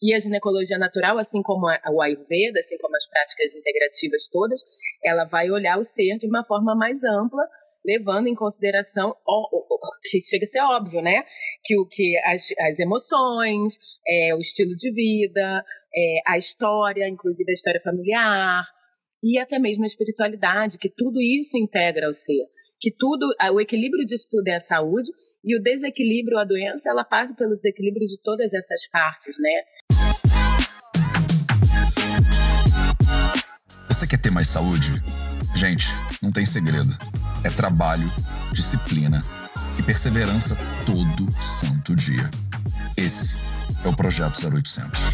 E a ginecologia natural, assim como o Ayurveda, assim como as práticas integrativas todas, ela vai olhar o ser de uma forma mais ampla, levando em consideração que chega a ser óbvio, né? Que o que as, as emoções, é, o estilo de vida, é, a história, inclusive a história familiar e até mesmo a espiritualidade, que tudo isso integra o ser, que tudo, o equilíbrio disso tudo é a saúde e o desequilíbrio, a doença, ela passa pelo desequilíbrio de todas essas partes, né? Você quer ter mais saúde? Gente, não tem segredo. É trabalho, disciplina e perseverança todo santo dia. Esse é o Projeto 0800.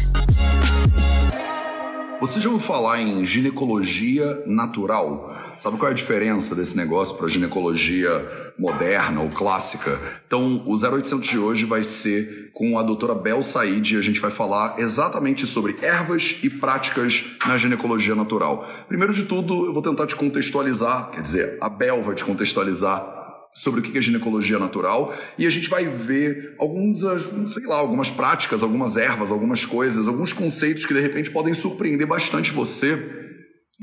Você já ouviu falar em ginecologia natural? Sabe qual é a diferença desse negócio para ginecologia moderna ou clássica? Então, o 0800 de hoje vai ser com a doutora Bel Said e a gente vai falar exatamente sobre ervas e práticas na ginecologia natural. Primeiro de tudo, eu vou tentar te contextualizar, quer dizer, a Bel vai te contextualizar sobre o que é ginecologia natural e a gente vai ver alguns, sei lá, algumas práticas, algumas ervas, algumas coisas, alguns conceitos que de repente podem surpreender bastante você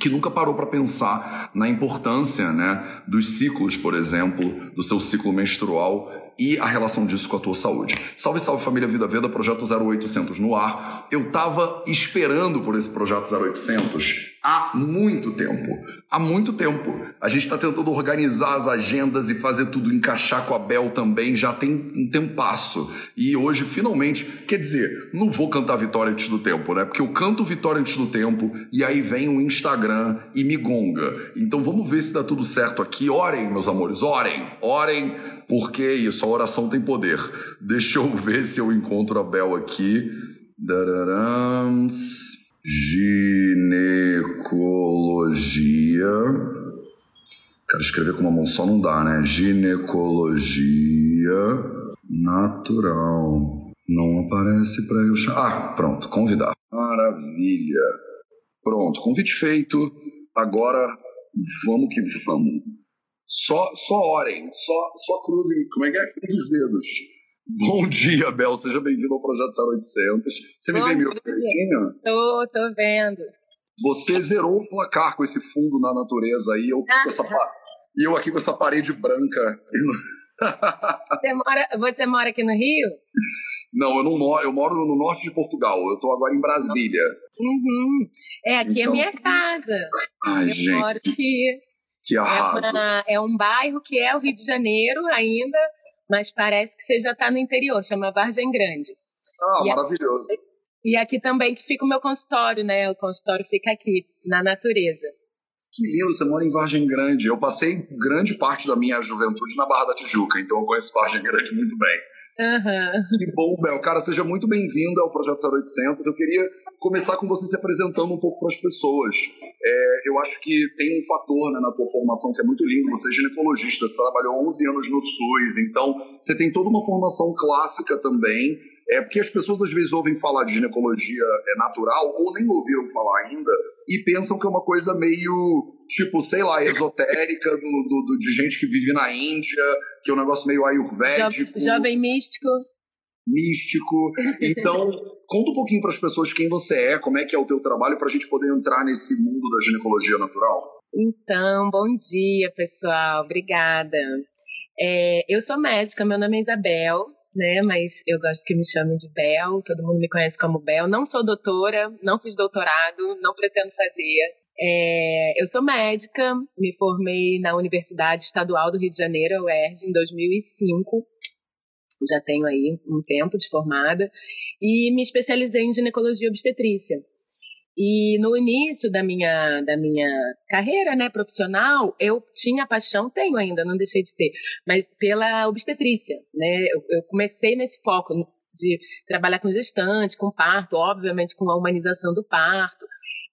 que nunca parou para pensar na importância né, dos ciclos, por exemplo, do seu ciclo menstrual e a relação disso com a tua saúde. Salve, salve família Vida Veda, projeto 0800 no ar. Eu tava esperando por esse projeto 0800 há muito tempo. Há muito tempo. A gente está tentando organizar as agendas e fazer tudo encaixar com a Bel também, já tem um tempasso. E hoje, finalmente, quer dizer, não vou cantar Vitória antes do tempo, né? Porque eu canto Vitória antes do tempo e aí vem o Instagram e me gonga. Então vamos ver se dá tudo certo aqui. Orem, meus amores, orem, orem, porque isso, a oração tem poder. Deixa eu ver se eu encontro a Bel aqui. Dararams. Ginecologia. Quero escrever com uma mão só, não dá, né? Ginecologia natural. Não aparece para eu chamar. Ah, pronto, convidar. Maravilha. Pronto, convite feito. Agora vamos que vamos. Só, só orem, só, só cruzem. Como é que é? Cruze os dedos. Bom dia, Bel. Seja bem-vindo ao Projeto 0800. Você me vê meio verdinho? Tô, tô vendo. Você zerou o placar com esse fundo na natureza aí. Eu, ah. essa, e eu aqui com essa parede branca. Você mora, você mora aqui no Rio? Não, eu não moro, eu moro no norte de Portugal. Eu estou agora em Brasília. Uhum. É, aqui então... é minha casa. Ai, eu gente. moro aqui. Que arraso. É, uma, é um bairro que é o Rio de Janeiro ainda, mas parece que você já está no interior, chama Vargem Grande. Ah, e maravilhoso. Aqui, e aqui também que fica o meu consultório, né? O consultório fica aqui, na natureza. Que lindo, você mora em Vargem Grande. Eu passei grande parte da minha juventude na Barra da Tijuca, então eu conheço Vargem Grande muito bem. Uhum. Que bom, Bel. Cara, seja muito bem-vindo ao Projeto 0800. Eu queria começar com você se apresentando um pouco para as pessoas. É, eu acho que tem um fator né, na tua formação que é muito lindo. Você é ginecologista, você trabalhou 11 anos no SUS, então você tem toda uma formação clássica também. É porque as pessoas às vezes ouvem falar de ginecologia é natural ou nem ouviram falar ainda e pensam que é uma coisa meio, tipo, sei lá, esotérica do, do, de gente que vive na Índia, que é um negócio meio ayurvédico. Jo jovem místico. Místico. Então, conta um pouquinho para as pessoas quem você é, como é que é o teu trabalho, para a gente poder entrar nesse mundo da ginecologia natural. Então, bom dia, pessoal. Obrigada. É, eu sou médica, meu nome é Isabel, né? Mas eu gosto que me chamem de Bel, todo mundo me conhece como Bel. Não sou doutora, não fiz doutorado, não pretendo fazer. É, eu sou médica, me formei na Universidade Estadual do Rio de Janeiro, UERJ, em 2005. Já tenho aí um tempo de formada. E me especializei em ginecologia e obstetrícia. E no início da minha, da minha carreira né, profissional, eu tinha paixão, tenho ainda, não deixei de ter, mas pela obstetrícia. Né? Eu, eu comecei nesse foco de trabalhar com gestante, com parto, obviamente com a humanização do parto.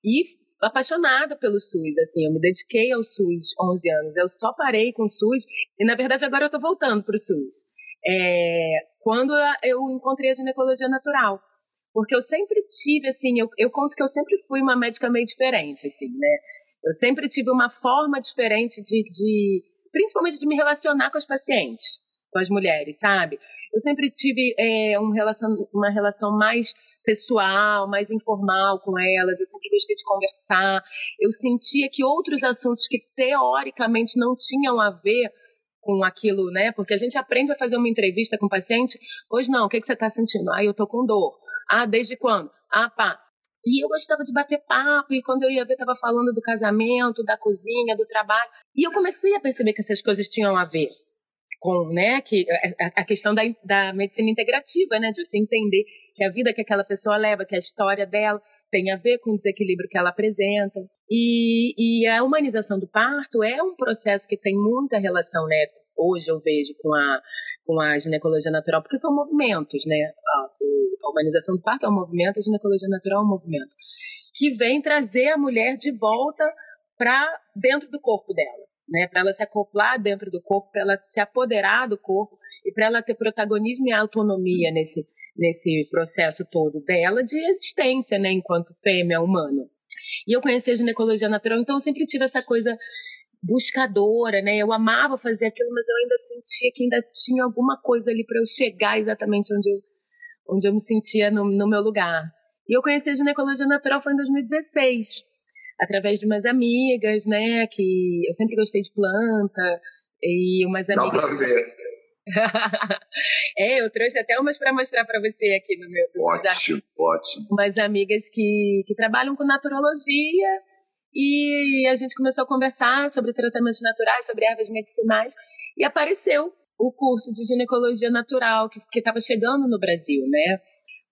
E apaixonada pelo SUS, assim, eu me dediquei ao SUS 11 anos, eu só parei com o SUS e, na verdade, agora eu estou voltando para o SUS. É, quando eu encontrei a ginecologia natural, porque eu sempre tive, assim, eu, eu conto que eu sempre fui uma médica meio diferente, assim, né? Eu sempre tive uma forma diferente de, de principalmente de me relacionar com as pacientes, com as mulheres, sabe? Eu sempre tive é, um relação, uma relação mais pessoal, mais informal com elas. Eu sempre gostei de conversar. Eu sentia que outros assuntos que teoricamente não tinham a ver com aquilo, né? Porque a gente aprende a fazer uma entrevista com o paciente. Hoje não, o que, que você está sentindo? Ah, eu tô com dor. Ah, desde quando? Ah, pá. E eu gostava de bater papo, e quando eu ia ver, estava falando do casamento, da cozinha, do trabalho. E eu comecei a perceber que essas coisas tinham a ver com, né, que a, questão da, da medicina integrativa, né, de você entender que a vida que aquela pessoa leva, que a história dela tem a ver com o desequilíbrio que ela apresenta. E, e a humanização do parto é um processo que tem muita relação, né, hoje eu vejo com a, com a ginecologia natural, porque são movimentos, né, a, a humanização do parto é um movimento, a ginecologia natural é um movimento, que vem trazer a mulher de volta para dentro do corpo dela né? Para ela se acoplar dentro do corpo, para ela se apoderar do corpo e para ela ter protagonismo e autonomia nesse nesse processo todo dela de existência, né? Enquanto fêmea humana. E eu conheci a ginecologia natural, então eu sempre tive essa coisa buscadora, né? Eu amava fazer aquilo, mas eu ainda sentia que ainda tinha alguma coisa ali para eu chegar exatamente onde eu onde eu me sentia no, no meu lugar. E eu conheci a ginecologia natural foi em 2016 através de umas amigas, né? Que eu sempre gostei de planta e umas amigas. Dá pra ver. é, eu trouxe até umas para mostrar para você aqui no meu. ótimo, ótimo. Umas amigas que, que trabalham com naturologia e a gente começou a conversar sobre tratamentos naturais, sobre ervas medicinais e apareceu o curso de ginecologia natural que estava chegando no Brasil, né?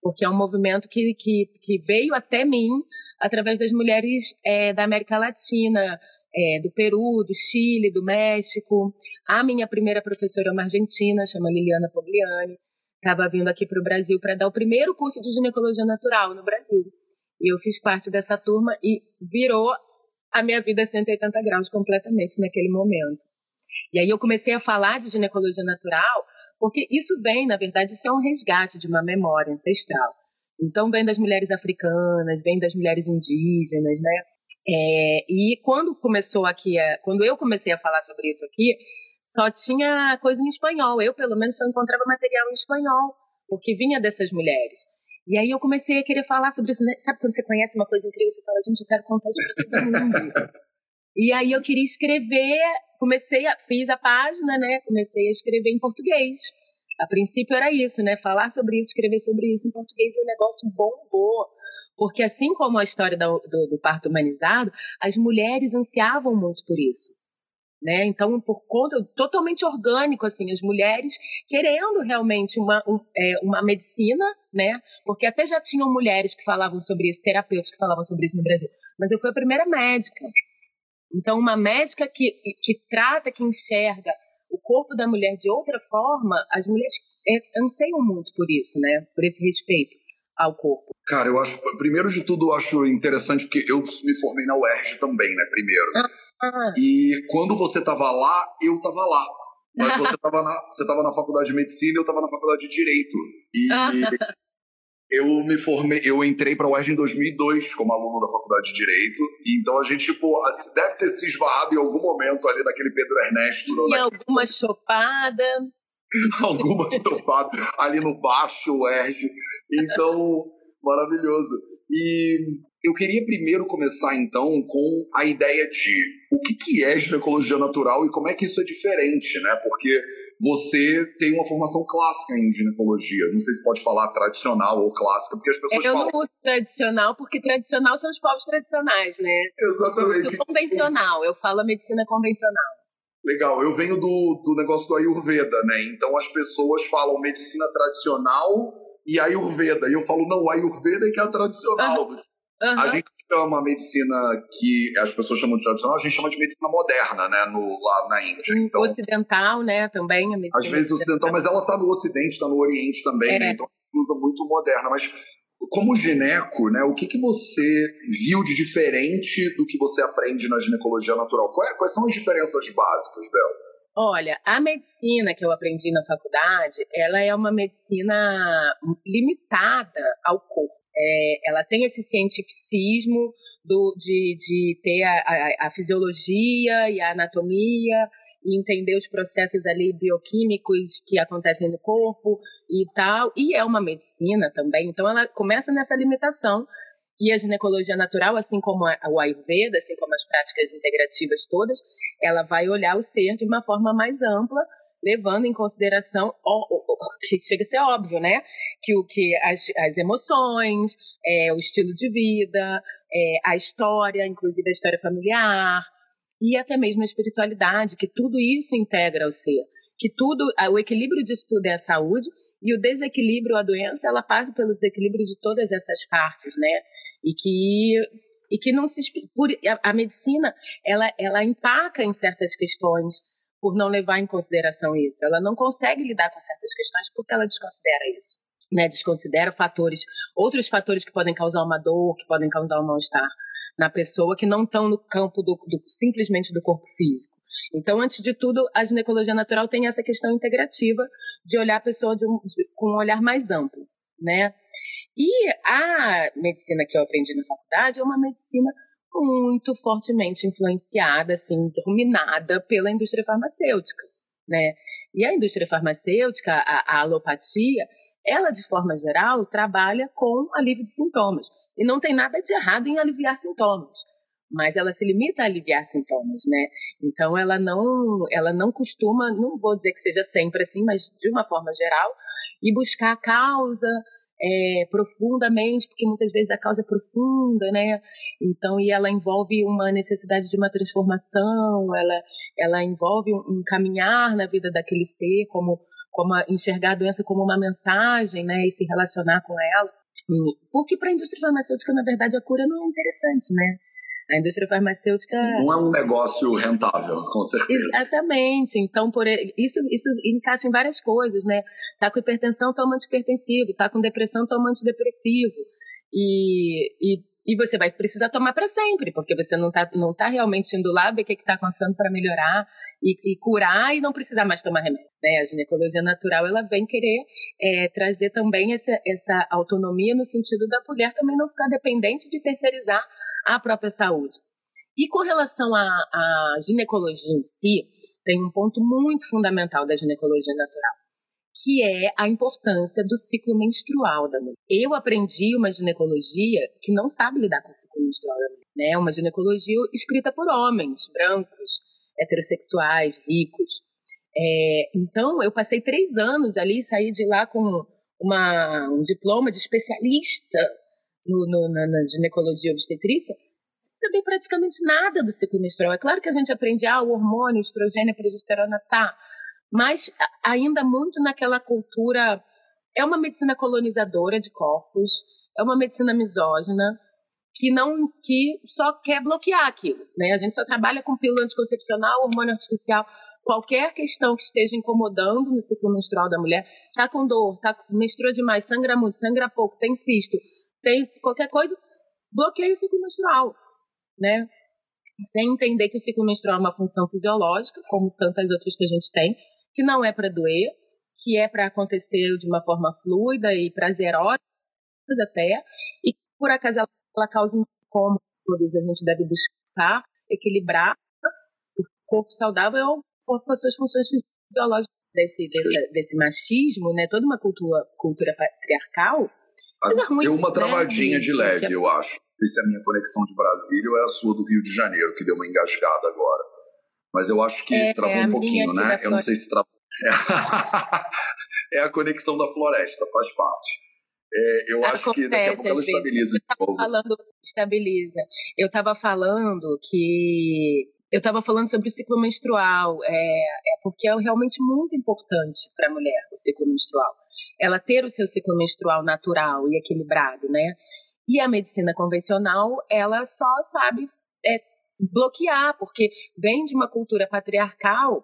Porque é um movimento que, que, que veio até mim através das mulheres é, da América Latina, é, do Peru, do Chile, do México. A minha primeira professora é uma argentina, chama Liliana Pogliani, estava vindo aqui para o Brasil para dar o primeiro curso de ginecologia natural no Brasil. E eu fiz parte dessa turma e virou a minha vida 180 graus completamente naquele momento. E aí eu comecei a falar de ginecologia natural, porque isso vem, na verdade, isso é um resgate de uma memória ancestral. Então, vem das mulheres africanas, vem das mulheres indígenas, né? É, e quando começou aqui, a, quando eu comecei a falar sobre isso aqui, só tinha coisa em espanhol. Eu, pelo menos, só encontrava material em espanhol, porque vinha dessas mulheres. E aí eu comecei a querer falar sobre isso. Né? Sabe quando você conhece uma coisa incrível, você fala, gente, eu quero contar isso para todo mundo. e aí eu queria escrever, comecei a, fiz a página, né? Comecei a escrever em português. A princípio era isso, né? Falar sobre isso, escrever sobre isso em português e o negócio bombou. Porque assim como a história do, do, do parto humanizado, as mulheres ansiavam muito por isso. Né? Então, por conta totalmente orgânico, assim, as mulheres querendo realmente uma, um, é, uma medicina, né? Porque até já tinham mulheres que falavam sobre isso, terapeutas que falavam sobre isso no Brasil. Mas eu fui a primeira médica. Então, uma médica que, que trata, que enxerga o corpo da mulher de outra forma, as mulheres é, anseiam muito por isso, né? Por esse respeito ao corpo. Cara, eu acho, primeiro de tudo, eu acho interessante porque eu me formei na UERJ também, né? Primeiro. Ah. E quando você tava lá, eu tava lá. Mas você tava na, você tava na faculdade de medicina e eu tava na faculdade de direito. E eu me formei, eu entrei para a UERJ em 2002 como aluno da faculdade de direito. E então a gente tipo deve ter se esbarrado em algum momento ali naquele Pedro Ernesto. E naquele... alguma chopada. alguma chopada ali no baixo UERJ. Então, maravilhoso. E eu queria primeiro começar então com a ideia de o que, que é ginecologia natural e como é que isso é diferente, né? Porque você tem uma formação clássica em ginecologia. Não sei se pode falar tradicional ou clássica, porque as pessoas eu falam... Eu não uso tradicional, porque tradicional são os povos tradicionais, né? Exatamente. Eu convencional, eu falo medicina convencional. Legal, eu venho do, do negócio do Ayurveda, né? Então as pessoas falam medicina tradicional e Ayurveda. E eu falo, não, Ayurveda é que é a tradicional. Uhum. Uhum. A gente chama a medicina que as pessoas chamam de tradicional, a gente chama de medicina moderna, né, no, lá na Índia. Então, ocidental, né, também a medicina. Às vezes ocidental, mas ela está no Ocidente, está no Oriente também, né, é. né, então usa muito moderna. Mas como gineco, né, o que, que você viu de diferente do que você aprende na ginecologia natural? É, quais são as diferenças básicas, Bel? Olha, a medicina que eu aprendi na faculdade, ela é uma medicina limitada ao corpo. É, ela tem esse cientificismo do, de, de ter a, a, a, fisiologia e a anatomia e entender os processos ali bioquímicos que acontecem no corpo e tal. E é uma medicina também, então ela começa nessa limitação. E a ginecologia natural, assim como a, o Ayurveda, assim como as práticas integrativas todas, ela vai olhar o ser de uma forma mais ampla, levando em consideração que chega a ser óbvio, né? Que o que as, as emoções, é, o estilo de vida, é, a história, inclusive a história familiar, e até mesmo a espiritualidade, que tudo isso integra o ser. Que tudo, o equilíbrio disso tudo é a saúde, e o desequilíbrio, a doença, ela passa pelo desequilíbrio de todas essas partes, né? E que e que não se por, a, a medicina ela ela empaca em certas questões por não levar em consideração isso. Ela não consegue lidar com certas questões porque ela desconsidera isso. Né, desconsidera fatores, outros fatores que podem causar uma dor, que podem causar um mal-estar na pessoa, que não estão no campo do, do, simplesmente do corpo físico. Então, antes de tudo, a ginecologia natural tem essa questão integrativa de olhar a pessoa de um, de, com um olhar mais amplo, né? E a medicina que eu aprendi na faculdade é uma medicina muito fortemente influenciada, assim, dominada pela indústria farmacêutica, né? E a indústria farmacêutica, a, a alopatia, ela, de forma geral, trabalha com alívio de sintomas. E não tem nada de errado em aliviar sintomas, mas ela se limita a aliviar sintomas, né? Então ela não, ela não costuma, não vou dizer que seja sempre assim, mas de uma forma geral, ir buscar a causa é, profundamente, porque muitas vezes a causa é profunda, né? Então, e ela envolve uma necessidade de uma transformação, ela, ela envolve um, um caminhar na vida daquele ser, como, como a, enxergar a doença como uma mensagem, né? E se relacionar com ela. Porque para a indústria farmacêutica, na verdade, a cura não é interessante, né? A indústria farmacêutica. Não é um negócio rentável, com certeza. Exatamente. Então, por isso, isso encaixa em várias coisas, né? Tá com hipertensão, toma antipertensivo. Tá com depressão, toma antidepressivo. E, e, e você vai precisar tomar para sempre, porque você não tá, não tá realmente indo lá ver o que está acontecendo para melhorar e, e, curar e não precisar mais tomar remédio. Né? A ginecologia natural ela vem querer é, trazer também essa, essa autonomia no sentido da mulher também não ficar dependente de terceirizar a própria saúde. E com relação à, à ginecologia em si, tem um ponto muito fundamental da ginecologia natural, que é a importância do ciclo menstrual da mulher. Eu aprendi uma ginecologia que não sabe lidar com o ciclo menstrual da mulher, né? Uma ginecologia escrita por homens brancos, heterossexuais, ricos. É, então, eu passei três anos ali, saí de lá com uma, um diploma de especialista no, no, na, na, ginecologia obstetrícia, sem saber praticamente nada do ciclo menstrual. É claro que a gente aprende, ah, o hormônio, estrogênio, progesterona, tá, mas ainda muito naquela cultura. É uma medicina colonizadora de corpos, é uma medicina misógina, que não que só quer bloquear aquilo, né? A gente só trabalha com pílula anticoncepcional, hormônio artificial, qualquer questão que esteja incomodando no ciclo menstrual da mulher, tá com dor, tá menstrua demais, sangra muito, sangra pouco, tem cisto, tem qualquer coisa, bloqueia o ciclo menstrual, né? Sem entender que o ciclo menstrual é uma função fisiológica, como tantas outras que a gente tem, que não é para doer, que é para acontecer de uma forma fluida e prazerosa até, e por acaso ela, ela causa incômodos, a gente deve buscar equilibrar o corpo saudável é o corpo com as suas funções fisiológicas desse, desse, desse machismo, né? Toda uma cultura, cultura patriarcal Coisa ruim, deu uma travadinha né? de leve, eu acho. Não sei se é a minha conexão de Brasília ou é a sua do Rio de Janeiro, que deu uma engasgada agora. Mas eu acho que é, travou é um pouquinho, né? Eu não sei se travou. é a conexão da floresta, faz parte. É, eu Acontece, acho que daqui a pouco ela estabiliza de novo. Falando, estabiliza. Eu estava falando que eu estava falando sobre o ciclo menstrual, é, é porque é realmente muito importante para a mulher o ciclo menstrual ela ter o seu ciclo menstrual natural e equilibrado, né? E a medicina convencional, ela só sabe é, bloquear, porque vem de uma cultura patriarcal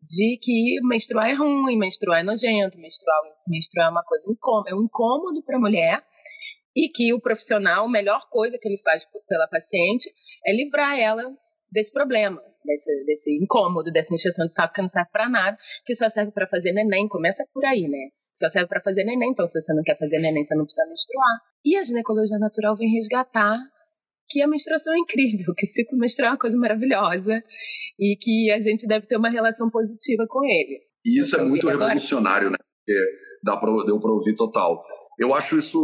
de que menstruar é ruim, menstruar é nojento, menstruar, menstruar é uma coisa incômoda, é um incômodo para a mulher e que o profissional, a melhor coisa que ele faz pela paciente é livrar ela desse problema, desse, desse incômodo, dessa injeção de saco que não serve para nada, que só serve para fazer neném, começa por aí, né? só serve para fazer neném, então se você não quer fazer neném, você não precisa menstruar. E a ginecologia natural vem resgatar que a menstruação é incrível, que o ciclo menstrual é uma coisa maravilhosa e que a gente deve ter uma relação positiva com ele. E isso é muito revolucionário, né? Porque dá pra, deu para ouvir total. Eu acho isso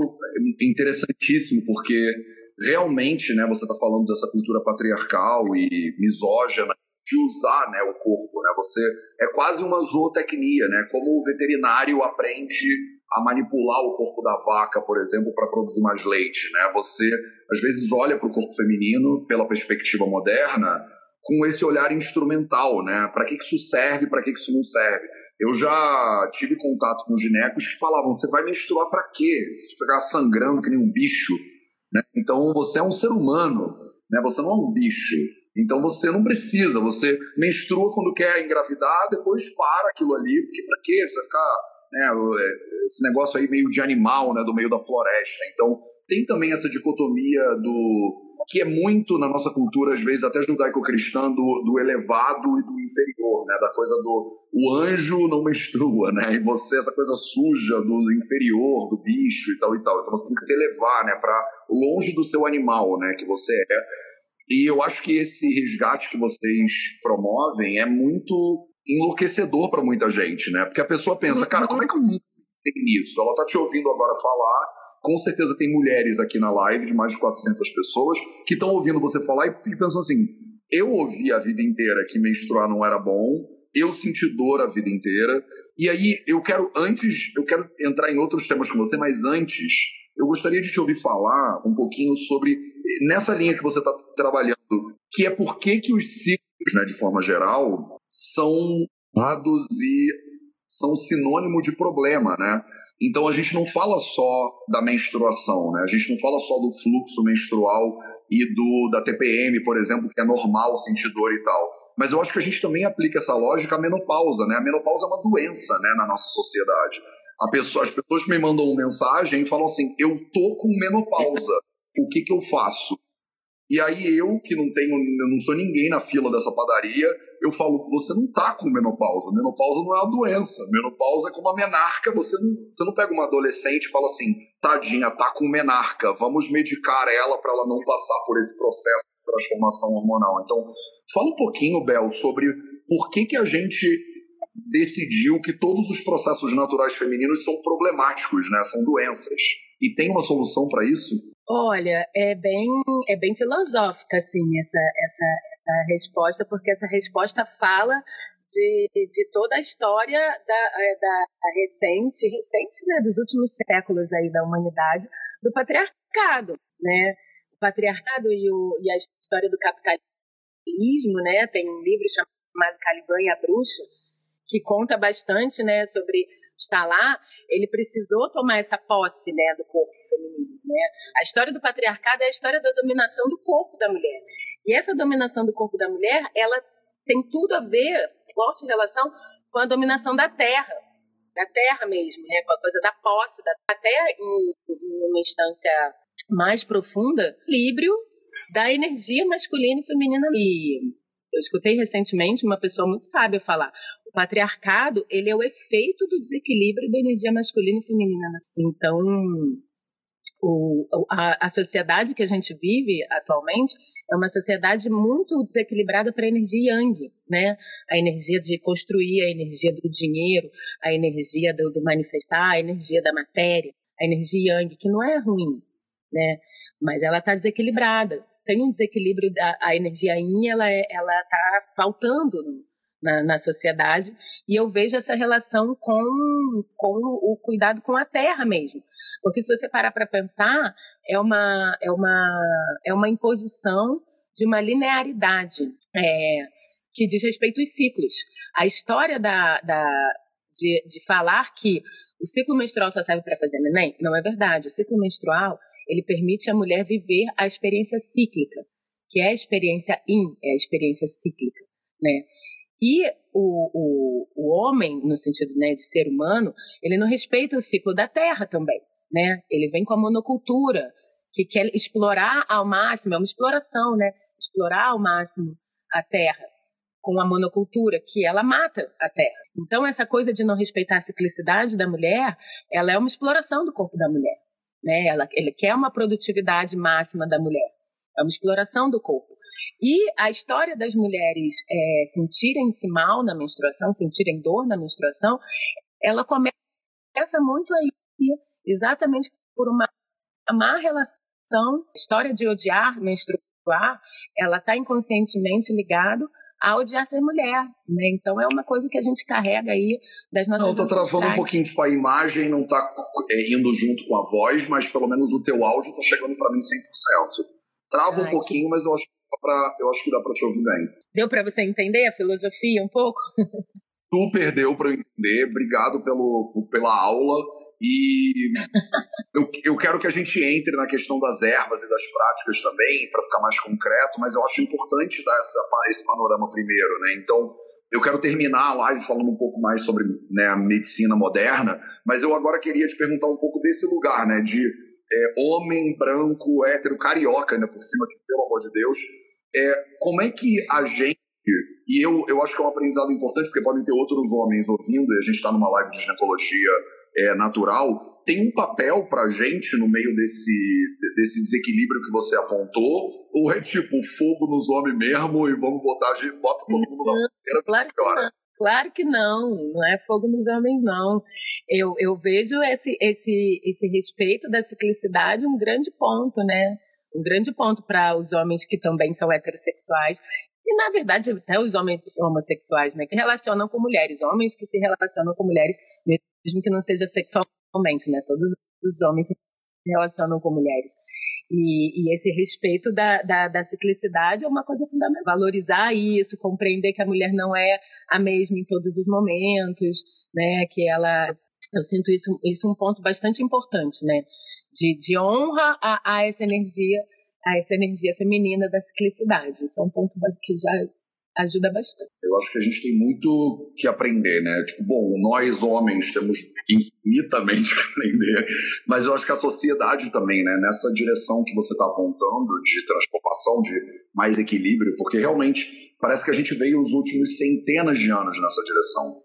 interessantíssimo, porque realmente, né, você está falando dessa cultura patriarcal e misógina de usar né, o corpo, né? Você é quase uma zootecnia, né? Como o veterinário aprende a manipular o corpo da vaca, por exemplo, para produzir mais leite, né? Você às vezes olha para o corpo feminino pela perspectiva moderna com esse olhar instrumental, né? Para que isso serve, para que isso não serve? Eu já tive contato com ginecos que falavam: você vai menstruar para quê? Se ficar sangrando que nem um bicho, né? Então você é um ser humano, né? Você não é um bicho. Então você não precisa, você menstrua quando quer engravidar, depois para aquilo ali, porque para quê? Você vai ficar, né, é, esse negócio aí meio de animal, né, do meio da floresta. Então tem também essa dicotomia do que é muito na nossa cultura, às vezes até judaico-cristã, do, do elevado e do inferior, né? Da coisa do o anjo não menstrua, né? E você, essa coisa suja do inferior, do bicho e tal e tal. Então você tem que se elevar, né? Para longe do seu animal, né? Que você é. E eu acho que esse resgate que vocês promovem é muito enlouquecedor para muita gente, né? Porque a pessoa pensa, cara, como é que eu não tenho isso? Ela tá te ouvindo agora falar, com certeza tem mulheres aqui na live de mais de 400 pessoas que estão ouvindo você falar e, e pensam assim: eu ouvi a vida inteira que menstruar não era bom, eu senti dor a vida inteira. E aí eu quero antes, eu quero entrar em outros temas com você, mas antes eu gostaria de te ouvir falar um pouquinho sobre nessa linha que você está trabalhando, que é por que, que os ciclos, né, de forma geral, são dados e são sinônimo de problema, né? Então a gente não fala só da menstruação, né? A gente não fala só do fluxo menstrual e do da TPM, por exemplo, que é normal sentir dor e tal. Mas eu acho que a gente também aplica essa lógica à menopausa, né? A menopausa é uma doença, né, na nossa sociedade. Pessoa, as pessoas me mandam mensagem e falam assim: eu tô com menopausa, o que que eu faço? E aí eu, que não tenho, eu não sou ninguém na fila dessa padaria, eu falo, você não tá com menopausa. Menopausa não é uma doença. Menopausa é como a menarca, você não, você não pega uma adolescente e fala assim, tadinha, tá com menarca, vamos medicar ela para ela não passar por esse processo de transformação hormonal. Então, fala um pouquinho, Bel, sobre por que que a gente decidiu que todos os processos naturais femininos são problemáticos, né? São doenças. E tem uma solução para isso? Olha, é bem, é bem filosófica, assim, essa, essa, essa resposta, porque essa resposta fala de, de toda a história da, é, da recente, recente, né, dos últimos séculos aí da humanidade, do patriarcado, né? O patriarcado e, o, e a história do capitalismo, né? Tem um livro chamado Caliban e a Bruxa, que conta bastante, né, sobre estar lá, ele precisou tomar essa posse, né, do corpo feminino, né? A história do patriarcado é a história da dominação do corpo da mulher. E essa dominação do corpo da mulher, ela tem tudo a ver, forte relação com a dominação da terra, da terra mesmo, né? com a coisa da posse, da, até em, em uma instância mais profunda, equilíbrio da energia masculina e feminina. E eu escutei recentemente uma pessoa muito sábia falar: patriarcado ele é o efeito do desequilíbrio da energia masculina e feminina. Então, o, a, a, sociedade que a gente vive atualmente é uma sociedade muito desequilibrada para a energia yang, né? A energia de construir, a energia do dinheiro, a energia do, do manifestar, a energia da matéria, a energia yang, que não é ruim, né? Mas ela está desequilibrada. Tem um desequilíbrio da a energia yin, ela é, ela está faltando na, na sociedade e eu vejo essa relação com com o cuidado com a terra mesmo porque se você parar para pensar, é uma, é, uma, é uma imposição de uma linearidade é, que diz respeito aos ciclos. A história da, da, de, de falar que o ciclo menstrual só serve para fazer neném não é verdade. O ciclo menstrual ele permite à mulher viver a experiência cíclica, que é a experiência in, é a experiência cíclica, né? E o, o, o homem, no sentido né, de ser humano, ele não respeita o ciclo da Terra também né? Ele vem com a monocultura, que quer explorar ao máximo, é uma exploração, né? Explorar ao máximo a terra com a monocultura, que ela mata a terra. Então, essa coisa de não respeitar a ciclicidade da mulher, ela é uma exploração do corpo da mulher. Né? Ela, ele quer uma produtividade máxima da mulher. é uma exploração do corpo. E a história das mulheres é, sentirem-se mal na menstruação, sentirem dor na menstruação, ela começa muito aí, exatamente por uma má relação, história de odiar, menstruar, ela está inconscientemente ligado a odiar ser mulher, né? Então é uma coisa que a gente carrega aí das nossas Não, tá travando um pouquinho, tipo, a imagem não tá é, indo junto com a voz, mas pelo menos o teu áudio tá chegando para mim 100%. Trava Ai, um pouquinho, que... mas eu acho, pra, eu acho que dá para te ouvir bem. Deu para você entender a filosofia um pouco? Super deu para eu entender. Obrigado pelo, pela aula. E eu, eu quero que a gente entre na questão das ervas e das práticas também, para ficar mais concreto, mas eu acho importante dar essa, esse panorama primeiro, né? Então, eu quero terminar a live falando um pouco mais sobre né, a medicina moderna, mas eu agora queria te perguntar um pouco desse lugar, né? De é, homem branco, hétero, carioca, né? Por cima, que, pelo amor de Deus. É, como é que a gente e eu, eu acho que é um aprendizado importante, porque podem ter outros homens ouvindo, e a gente está numa live de ginecologia é, natural, tem um papel pra gente no meio desse, desse desequilíbrio que você apontou? Ou é tipo fogo nos homens mesmo e vamos botar, bota todo mundo na fogueira? Claro que não. Claro que não, não é fogo nos homens, não. Eu, eu vejo esse, esse, esse respeito da ciclicidade um grande ponto, né? Um grande ponto para os homens que também são heterossexuais e, na verdade, até os homens homossexuais, né, que relacionam com mulheres, homens que se relacionam com mulheres, mesmo que não seja sexualmente, né, todos os homens se relacionam com mulheres. E, e esse respeito da, da, da, ciclicidade é uma coisa fundamental. Valorizar isso, compreender que a mulher não é a mesma em todos os momentos, né, que ela... Eu sinto isso, isso um ponto bastante importante, né, de, de honra a, a essa energia a essa energia feminina da ciclicidade. Isso é um ponto que já ajuda bastante. Eu acho que a gente tem muito que aprender, né? Tipo, bom, nós homens temos infinitamente que aprender, mas eu acho que a sociedade também, né? Nessa direção que você está apontando de transformação, de mais equilíbrio, porque realmente parece que a gente veio os últimos centenas de anos nessa direção.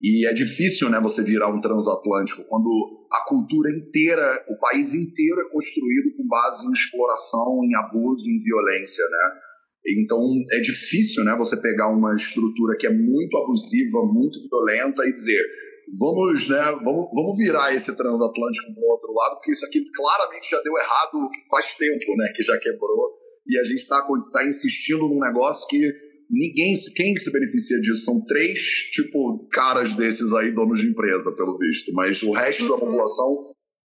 E é difícil, né, você virar um transatlântico quando a cultura inteira, o país inteiro é construído com base em exploração, em abuso, em violência, né? Então é difícil, né, você pegar uma estrutura que é muito abusiva, muito violenta e dizer vamos, né, vamos, vamos virar esse transatlântico para o outro lado, porque isso aqui claramente já deu errado faz tempo, né, que já quebrou e a gente está tá insistindo num negócio que ninguém, quem se beneficia disso são três, tipo, caras desses aí, donos de empresa, pelo visto. Mas o resto uhum. da população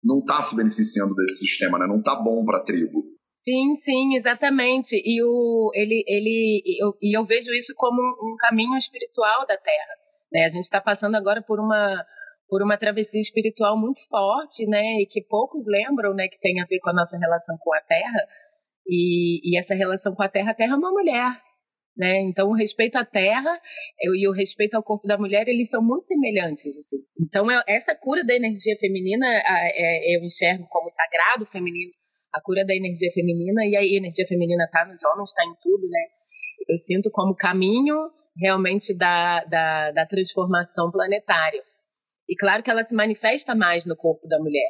não está se beneficiando desse sistema, né? Não tá bom para a tribo. Sim, sim, exatamente. E o, ele, ele, eu, e eu vejo isso como um, um caminho espiritual da Terra. Né? A gente está passando agora por uma por uma travessia espiritual muito forte, né, e que poucos lembram, né, que tem a ver com a nossa relação com a Terra. E, e essa relação com a Terra, a Terra é uma mulher, né? Então, o respeito à terra e o respeito ao corpo da mulher, eles são muito semelhantes, assim. Então, essa cura da energia feminina, é, eu enxergo como sagrado feminino, a cura da energia feminina, e a energia feminina está nos homens, está em tudo, né? Eu sinto como caminho realmente da, da, da transformação planetária. E claro que ela se manifesta mais no corpo da mulher.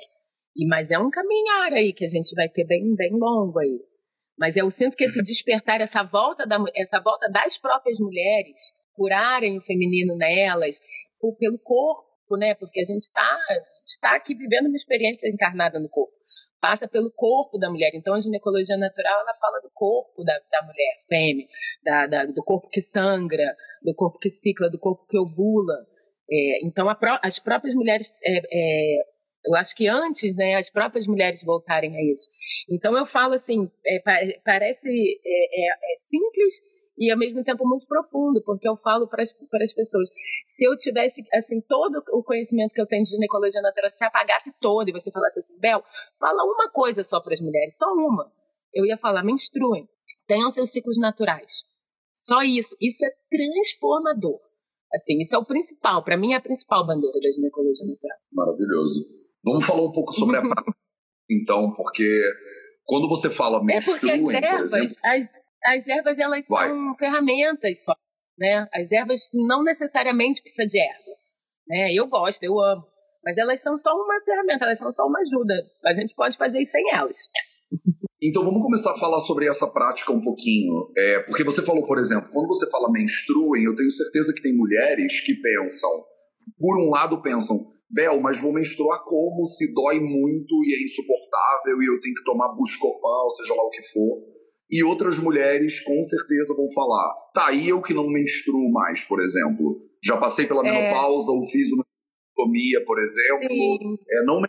E, mas é um caminhar aí que a gente vai ter bem, bem longo aí. Mas eu sinto que esse despertar, essa volta, da, essa volta das próprias mulheres, curarem o feminino nelas, por, pelo corpo, né? Porque a gente está tá aqui vivendo uma experiência encarnada no corpo. Passa pelo corpo da mulher. Então, a ginecologia natural, ela fala do corpo da, da mulher, fêmea, da, da, do corpo que sangra, do corpo que cicla, do corpo que ovula. É, então, a, as próprias mulheres é, é, eu acho que antes, né, as próprias mulheres voltarem a isso. Então eu falo assim, é, parece é, é, é, simples e ao mesmo tempo muito profundo, porque eu falo para as, para as pessoas, se eu tivesse assim todo o conhecimento que eu tenho de ginecologia natural se apagasse todo e você falasse assim, Bel, fala uma coisa só para as mulheres, só uma. Eu ia falar, menstruem, tenham seus ciclos naturais. Só isso, isso é transformador. Assim, isso é o principal, para mim é a principal bandeira da ginecologia natural. Maravilhoso. Vamos falar um pouco sobre a prática, então, porque quando você fala menstruem, é porque as ervas, exemplo, as, as ervas elas vai. são ferramentas só, né? As ervas não necessariamente precisa de erva, né? Eu gosto, eu amo, mas elas são só uma ferramenta, elas são só uma ajuda. A gente pode fazer isso sem elas. Então vamos começar a falar sobre essa prática um pouquinho. É, porque você falou, por exemplo, quando você fala menstruem, eu tenho certeza que tem mulheres que pensam, por um lado pensam, Bel, mas vou menstruar como se dói muito e é insuportável e eu tenho que tomar buscopan, seja lá o que for. E outras mulheres com certeza vão falar, tá aí eu que não menstruo mais, por exemplo. Já passei pela é... menopausa ou fiz uma anatomia, por exemplo. É, não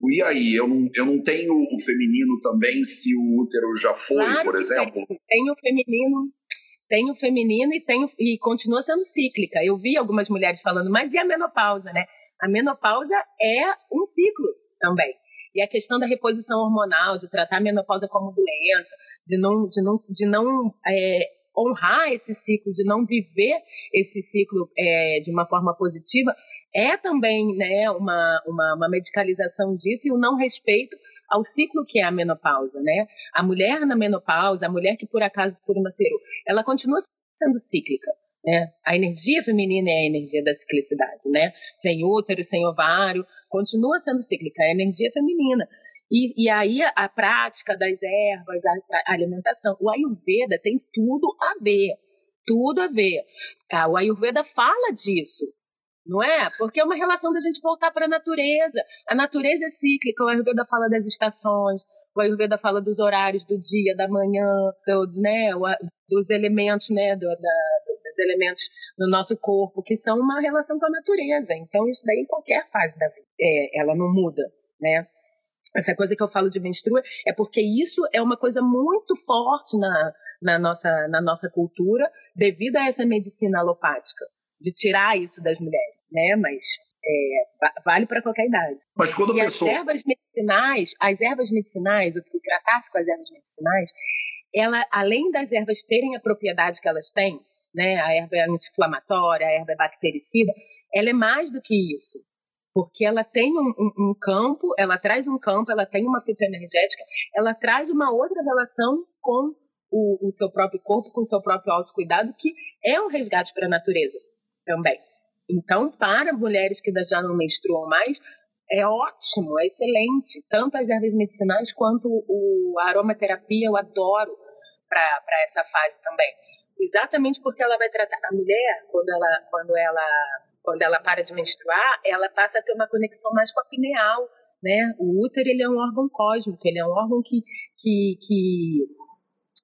e aí, eu não, eu não tenho o feminino também se o útero já foi, claro por exemplo? Tem. tem o feminino, tem o feminino e, tem, e continua sendo cíclica. Eu vi algumas mulheres falando, mas e a menopausa, né? A menopausa é um ciclo também. E a questão da reposição hormonal, de tratar a menopausa como doença, de não, de não, de não é, honrar esse ciclo, de não viver esse ciclo é, de uma forma positiva, é também né, uma, uma, uma medicalização disso e o não respeito ao ciclo que é a menopausa, né? A mulher na menopausa, a mulher que por acaso por uma ceru, ela continua sendo cíclica, né? A energia feminina é a energia da ciclicidade, né? Sem útero, sem ovário, continua sendo cíclica, é a energia feminina. E, e aí a, a, prática das ervas, a, a alimentação, o Ayurveda tem tudo a ver, tudo a ver. Ah, o Ayurveda fala disso, não é? Porque é uma relação da gente voltar para a natureza. A natureza é cíclica, o Ayurveda fala das estações, o Ayurveda fala dos horários do dia, da manhã, do, né, dos elementos, né, do, da, dos elementos no nosso corpo, que são uma relação com a natureza. Então, isso daí em qualquer fase da vida, é, ela não muda, né? Essa coisa que eu falo de menstrua é porque isso é uma coisa muito forte na, na, nossa, na nossa cultura, devido a essa medicina alopática, de tirar isso das mulheres né? Mas é, vale para qualquer idade. Mas quando e pessoa... as ervas medicinais, as ervas medicinais, o que tratasse com as ervas medicinais, ela, além das ervas terem a propriedade que elas têm, né? A erva é anti-inflamatória, a erva é bactericida, ela é mais do que isso. Porque ela tem um, um, um campo, ela traz um campo, ela tem uma fitoenergética, ela traz uma outra relação com o, o seu próprio corpo, com o seu próprio autocuidado, que é um resgate para a natureza também. Então, para mulheres que já não menstruam mais, é ótimo, é excelente. Tanto as ervas medicinais quanto o, a aromaterapia eu adoro para essa fase também. Exatamente porque ela vai tratar a mulher quando ela quando ela quando ela para de menstruar, ela passa a ter uma conexão mais com a pineal, né? O útero ele é um órgão cósmico, ele é um órgão que que, que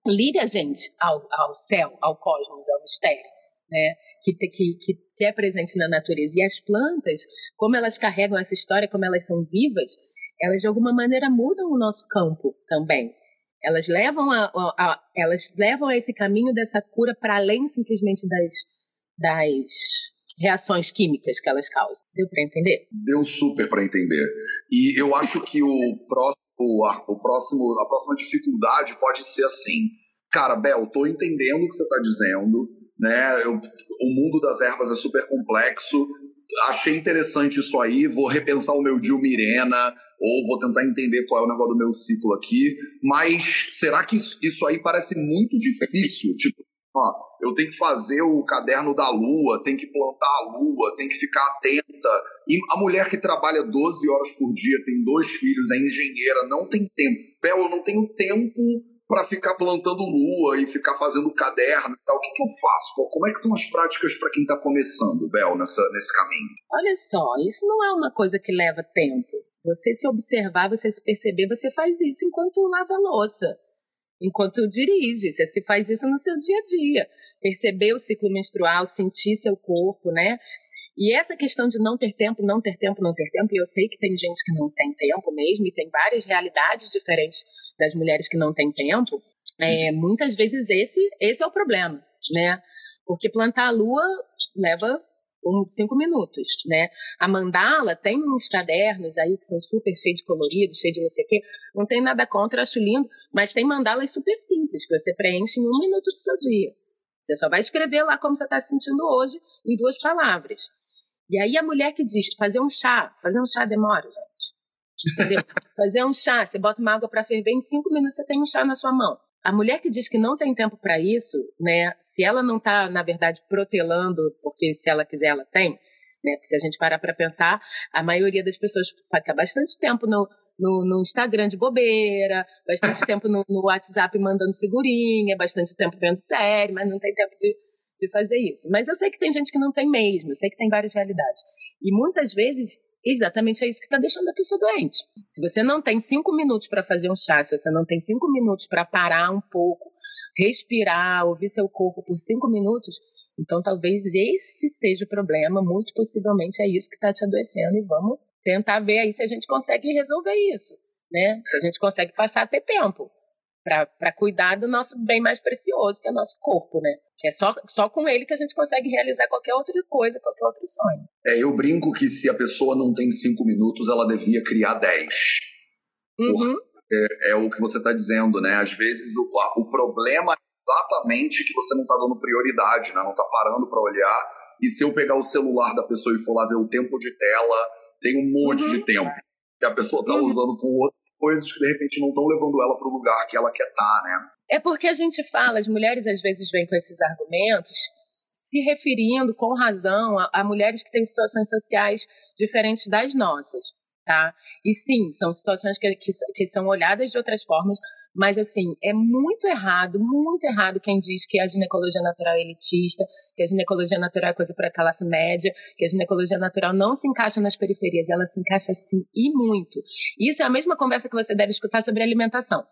liga a gente ao, ao céu, ao cosmos, ao mistério né, que, que, que é presente na natureza. E as plantas, como elas carregam essa história, como elas são vivas, elas de alguma maneira mudam o nosso campo também. Elas levam a, a, a elas levam a esse caminho dessa cura para além simplesmente das, das reações químicas que elas causam. Deu para entender? Deu super para entender. E eu acho que o próximo, o próximo, a próxima dificuldade pode ser assim. Cara, Bel, tô entendendo o que você está dizendo né? Eu, o mundo das ervas é super complexo. Achei interessante isso aí. Vou repensar o meu Dilmirena ou vou tentar entender qual é o negócio do meu ciclo aqui. Mas será que isso aí parece muito difícil? Tipo, ó, eu tenho que fazer o caderno da lua, tem que plantar a lua, tem que ficar atenta. E a mulher que trabalha 12 horas por dia, tem dois filhos, é engenheira, não tem tempo. Bel, eu não tenho tempo para ficar plantando lua e ficar fazendo caderno e tal. O que, que eu faço? Como é que são as práticas para quem está começando, Bel, nessa, nesse caminho? Olha só, isso não é uma coisa que leva tempo. Você se observar, você se perceber, você faz isso enquanto lava louça, enquanto dirige. Você se faz isso no seu dia a dia. Perceber o ciclo menstrual, sentir seu corpo, né? E essa questão de não ter tempo, não ter tempo, não ter tempo, e eu sei que tem gente que não tem tempo mesmo, e tem várias realidades diferentes das mulheres que não têm tempo, é, muitas vezes esse, esse é o problema, né? Porque plantar a lua leva um, cinco minutos, né? A mandala tem uns cadernos aí que são super cheios de colorido, cheios de não sei o quê. Não tem nada contra, acho lindo, mas tem mandalas super simples que você preenche em um minuto do seu dia. Você só vai escrever lá como você está se sentindo hoje em duas palavras. E aí a mulher que diz fazer um chá, fazer um chá demora, gente. Entendeu? fazer um chá, você bota uma água para ferver, em cinco minutos você tem um chá na sua mão. A mulher que diz que não tem tempo para isso, né? Se ela não está, na verdade, protelando, porque se ela quiser, ela tem, né? Porque se a gente parar para pensar, a maioria das pessoas fica bastante tempo no, no, no Instagram de bobeira, bastante tempo no, no, WhatsApp mandando figurinha, bastante tempo vendo série, mas não tem tempo de, de fazer isso. Mas eu sei que tem gente que não tem mesmo, eu sei que tem várias realidades. E muitas vezes exatamente é isso que está deixando a pessoa doente. Se você não tem cinco minutos para fazer um chá, se você não tem cinco minutos para parar um pouco, respirar, ouvir seu corpo por cinco minutos, então talvez esse seja o problema, muito possivelmente é isso que está te adoecendo e vamos tentar ver aí se a gente consegue resolver isso, né? Se a gente consegue passar a ter tempo para cuidar do nosso bem mais precioso, que é o nosso corpo, né? Que é só, só com ele que a gente consegue realizar qualquer outra coisa, qualquer outro sonho. É, eu brinco que se a pessoa não tem cinco minutos, ela devia criar dez. Uhum. É, é, o que você está dizendo, né? Às vezes o, o problema é exatamente que você não está dando prioridade, né? Não está parando para olhar. E se eu pegar o celular da pessoa e for lá ver o tempo de tela, tem um monte uhum. de tempo que a pessoa está uhum. usando com outras coisas que de repente não estão levando ela para o lugar que ela quer estar, tá, né? É porque a gente fala, as mulheres às vezes vêm com esses argumentos se referindo com razão a, a mulheres que têm situações sociais diferentes das nossas tá? E sim, são situações que, que, que, são olhadas de outras formas, mas assim, é muito errado, muito errado quem diz que a ginecologia natural é elitista, que a ginecologia natural é coisa para a classe média, que a ginecologia natural não se encaixa nas periferias, ela se encaixa sim e muito. Isso é a mesma conversa que você deve escutar sobre alimentação.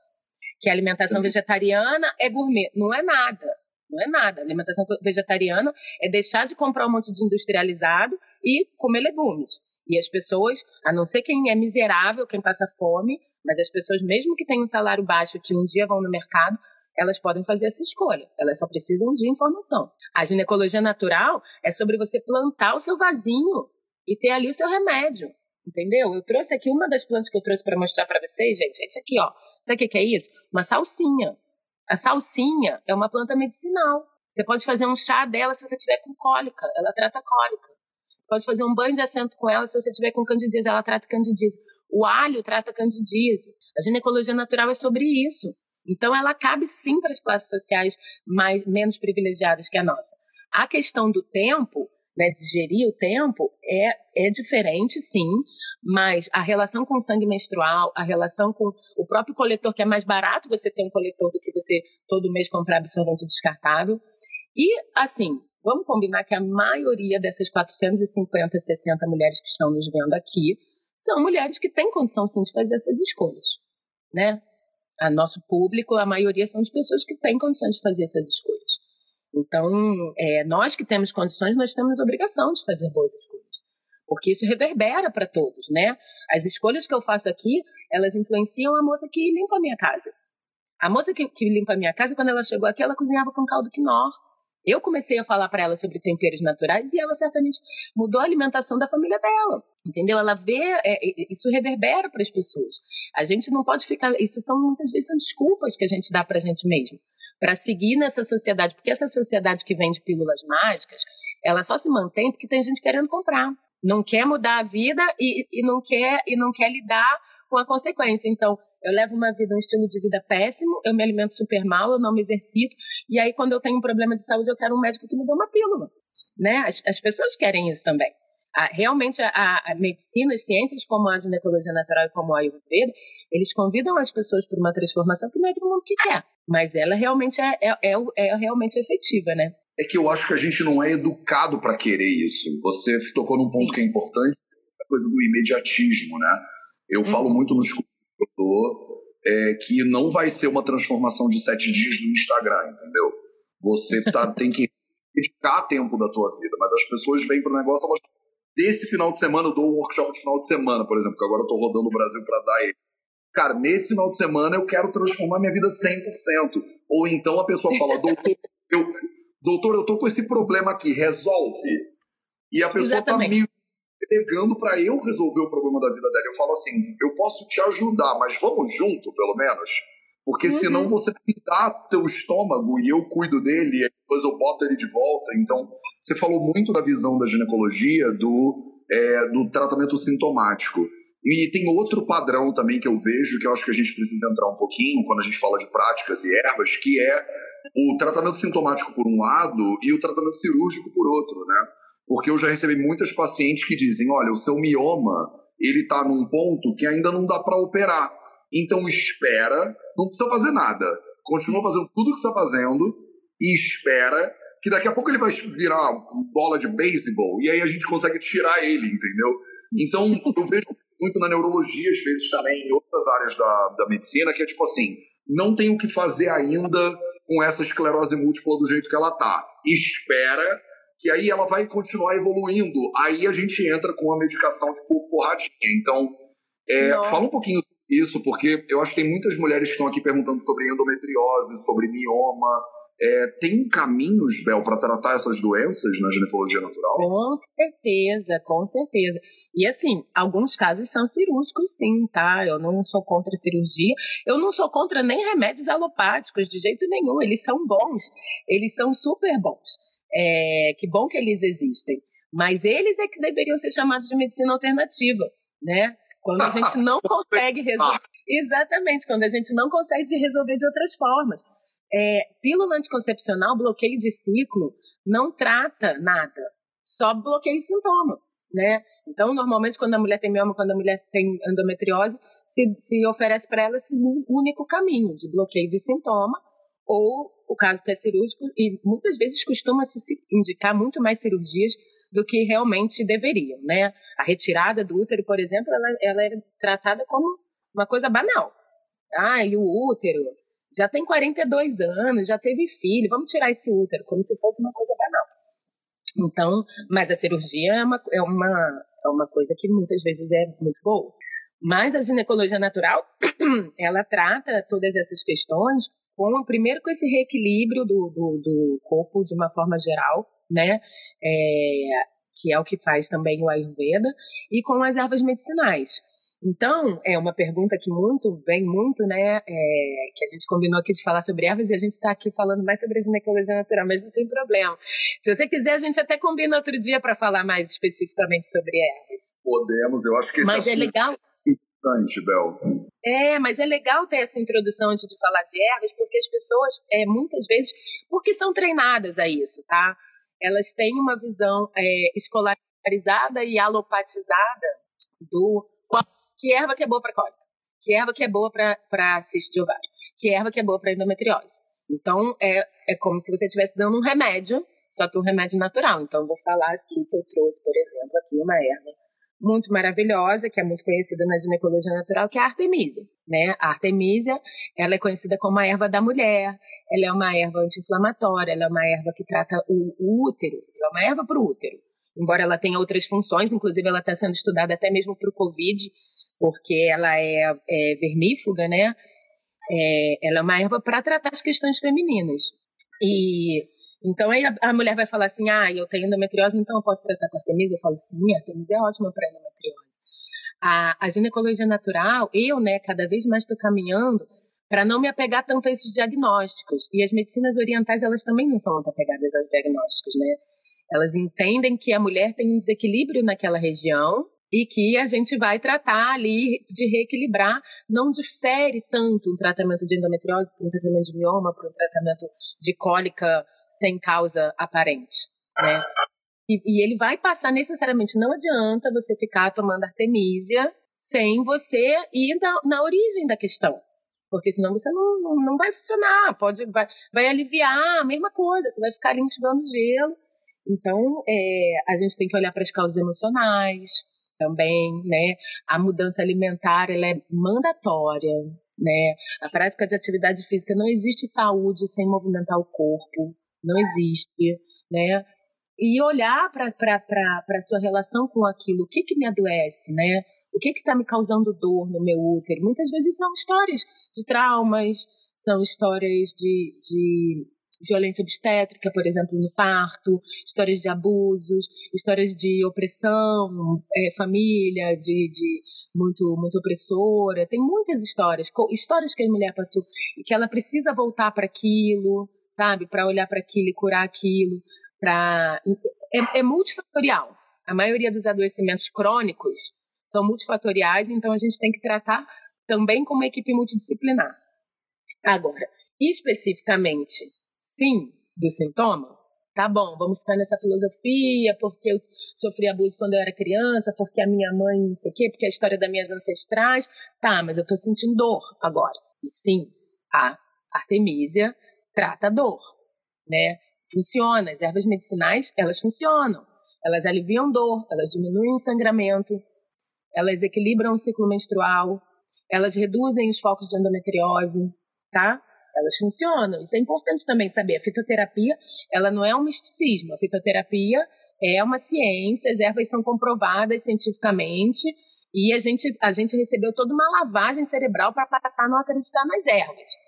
Que a alimentação uhum. vegetariana é gourmet. Não é nada. Não é nada. A alimentação vegetariana é deixar de comprar um monte de industrializado e comer legumes. E as pessoas, a não ser quem é miserável, quem passa fome, mas as pessoas, mesmo que tenham um salário baixo, que um dia vão no mercado, elas podem fazer essa escolha. Elas só precisam de informação. A ginecologia natural é sobre você plantar o seu vasinho e ter ali o seu remédio. Entendeu? Eu trouxe aqui uma das plantas que eu trouxe para mostrar para vocês, gente. É isso aqui, ó. Sabe o que é isso? Uma salsinha. A salsinha é uma planta medicinal. Você pode fazer um chá dela se você tiver com cólica. Ela trata cólica pode fazer um banho de assento com ela se você tiver com candidíase, ela trata candidíase. O alho trata candidíase. A ginecologia natural é sobre isso. Então, ela cabe sim para as classes sociais mais, menos privilegiadas que a nossa. A questão do tempo, né, de gerir o tempo, é, é diferente, sim, mas a relação com o sangue menstrual, a relação com o próprio coletor, que é mais barato você ter um coletor do que você todo mês comprar absorvente descartável. E, assim, Vamos combinar que a maioria dessas 450, 60 mulheres que estão nos vendo aqui são mulheres que têm condição sim de fazer essas escolhas, né? A nosso público, a maioria são de pessoas que têm condições de fazer essas escolhas. Então, é, nós que temos condições, nós temos obrigação de fazer boas escolhas, porque isso reverbera para todos, né? As escolhas que eu faço aqui, elas influenciam a moça que limpa a minha casa. A moça que, que limpa a minha casa, quando ela chegou aqui, ela cozinhava com caldo quinor, eu comecei a falar para ela sobre temperos naturais e ela certamente mudou a alimentação da família dela. Entendeu? Ela vê, é, isso reverbera para as pessoas. A gente não pode ficar. Isso são muitas vezes são desculpas que a gente dá para a gente mesmo. Para seguir nessa sociedade. Porque essa sociedade que vende pílulas mágicas, ela só se mantém porque tem gente querendo comprar. Não quer mudar a vida e, e, não, quer, e não quer lidar com a consequência. Então, eu levo uma vida, um estilo de vida péssimo, eu me alimento super mal, eu não me exercito, e aí quando eu tenho um problema de saúde, eu quero um médico que me dê uma pílula. Né? As, as pessoas querem isso também. A, realmente, a, a, medicina, as ciências como a ginecologia natural e como a Ayurveda, eles convidam as pessoas para uma transformação que não é todo mundo que quer, mas ela realmente é, é, é, é realmente efetiva, né? É que eu acho que a gente não é educado para querer isso. Você tocou num ponto Sim. que é importante, a coisa do imediatismo, né? Eu hum. falo muito nos eu dou é, que não vai ser uma transformação de sete dias no Instagram, entendeu? Você tá, tem que dedicar tempo da tua vida, mas as pessoas vêm para o negócio, elas, desse final de semana eu dou um workshop de final de semana, por exemplo, que agora eu estou rodando o Brasil para dar ele. Cara, nesse final de semana eu quero transformar minha vida 100%. Ou então a pessoa fala, doutor, eu, doutor, eu tô com esse problema aqui, resolve. E a pessoa tá Exatamente. tá meio delegando para eu resolver o problema da vida dela. Eu falo assim, eu posso te ajudar, mas vamos junto, pelo menos. Porque uhum. senão você me dá teu estômago e eu cuido dele, e depois eu boto ele de volta. Então, você falou muito da visão da ginecologia, do, é, do tratamento sintomático. E tem outro padrão também que eu vejo, que eu acho que a gente precisa entrar um pouquinho quando a gente fala de práticas e ervas, que é o tratamento sintomático por um lado e o tratamento cirúrgico por outro, né? Porque eu já recebi muitas pacientes que dizem: olha, o seu mioma ele está num ponto que ainda não dá para operar. Então espera, não precisa fazer nada. Continua fazendo tudo o que está fazendo e espera que daqui a pouco ele vai virar bola de beisebol e aí a gente consegue tirar ele, entendeu? Então eu vejo muito na neurologia, às vezes também em outras áreas da, da medicina, que é tipo assim, não tem o que fazer ainda com essa esclerose múltipla do jeito que ela tá. Espera que aí ela vai continuar evoluindo. Aí a gente entra com a medicação, tipo, porradinha. Então, é, fala um pouquinho isso, porque eu acho que tem muitas mulheres que estão aqui perguntando sobre endometriose, sobre mioma. É, tem caminhos, Bel, para tratar essas doenças na ginecologia natural? Com certeza, com certeza. E assim, alguns casos são cirúrgicos, sim, tá? Eu não sou contra cirurgia. Eu não sou contra nem remédios alopáticos, de jeito nenhum. Eles são bons, eles são super bons. É, que bom que eles existem. Mas eles é que deveriam ser chamados de medicina alternativa, né? Quando a gente não consegue resolver. Exatamente, quando a gente não consegue resolver de outras formas. É, pílula anticoncepcional, bloqueio de ciclo, não trata nada, só bloqueia sintoma, né? Então, normalmente, quando a mulher tem mioma, quando a mulher tem endometriose, se, se oferece para ela esse único caminho de bloqueio de sintoma ou o caso que é cirúrgico, e muitas vezes costuma-se indicar muito mais cirurgias do que realmente deveriam, né? A retirada do útero, por exemplo, ela, ela é tratada como uma coisa banal. Ah, e o útero já tem 42 anos, já teve filho, vamos tirar esse útero, como se fosse uma coisa banal. Então, mas a cirurgia é uma, é uma, é uma coisa que muitas vezes é muito boa. Mas a ginecologia natural, ela trata todas essas questões com, primeiro, com esse reequilíbrio do, do, do corpo de uma forma geral, né? É, que é o que faz também o Ayurveda, e com as ervas medicinais. Então, é uma pergunta que muito vem muito, né? É, que a gente combinou aqui de falar sobre ervas e a gente está aqui falando mais sobre a ginecologia natural, mas não tem problema. Se você quiser, a gente até combina outro dia para falar mais especificamente sobre ervas. Podemos, eu acho que esse Mas é legal. Importante, Bel. É, mas é legal ter essa introdução antes de falar de ervas, porque as pessoas, é, muitas vezes, porque são treinadas a isso, tá? Elas têm uma visão é, escolarizada e alopatizada do que erva que é boa para cólica, que erva que é boa para cisto de ovário, que erva que é boa para endometriose. Então, é, é como se você estivesse dando um remédio, só que um remédio natural. Então, vou falar aqui que eu trouxe, por exemplo, aqui uma erva muito maravilhosa, que é muito conhecida na ginecologia natural, que é a artemisia. Né? A artemisia, ela é conhecida como a erva da mulher, ela é uma erva anti-inflamatória, ela é uma erva que trata o, o útero, ela é uma erva para o útero. Embora ela tenha outras funções, inclusive ela está sendo estudada até mesmo para o Covid, porque ela é, é vermífuga, né? É, ela é uma erva para tratar as questões femininas. E então aí a, a, mulher vai falar assim: ah, eu tenho endometriose, então eu posso tratar com artemisia? Eu falo, sim, a artemisia é ótima para endometriose. A, a ginecologia natural, eu, né, cada vez mais estou caminhando para não me apegar tanto a esses diagnósticos. E as medicinas orientais, elas também não são muito apegadas aos diagnósticos, né? Elas entendem que a mulher tem um desequilíbrio naquela região e que a gente vai tratar ali de reequilibrar, não difere tanto um tratamento de endometriose para um tratamento de mioma, para um tratamento de cólica sem causa aparente, né? E, e, ele vai passar necessariamente, não adianta você ficar tomando artemisia sem você ir na, na origem da questão. Porque senão você não, não, não, vai funcionar, pode, vai, vai aliviar a mesma coisa, você vai ficar ali enxugando gelo. Então, é, a gente tem que olhar para as causas emocionais, também, né? A mudança alimentar ela é mandatória, né? A prática de atividade física não existe saúde sem movimentar o corpo, não existe, né? E olhar para a sua relação com aquilo, o que que me adoece, né? O que está me causando dor no meu útero? Muitas vezes são histórias de traumas, são histórias de, de violência obstétrica, por exemplo, no parto, histórias de abusos, histórias de opressão, é, família, de, de muito, muito opressora. Tem muitas histórias, histórias que a mulher passou e que ela precisa voltar para aquilo, sabe, para olhar para aquilo e curar aquilo. Pra... É, é multifatorial. A maioria dos adoecimentos crônicos são multifatoriais, então a gente tem que tratar também como equipe multidisciplinar. Agora, especificamente sim do sintoma, tá bom, vamos ficar nessa filosofia, porque eu sofri abuso quando eu era criança, porque a minha mãe não sei o quê, porque a história das minhas ancestrais. Tá, mas eu tô sentindo dor agora. E sim, a Artemisia trata a dor, né? Funciona. As ervas medicinais, elas funcionam. Elas aliviam dor, elas diminuem o sangramento, elas equilibram o ciclo menstrual, elas reduzem os focos de endometriose, tá? Elas funcionam. Isso é importante também saber. A fitoterapia, ela não é um misticismo. A fitoterapia é uma ciência, as ervas são comprovadas cientificamente e a gente, a gente recebeu toda uma lavagem cerebral para passar a não acreditar nas ervas.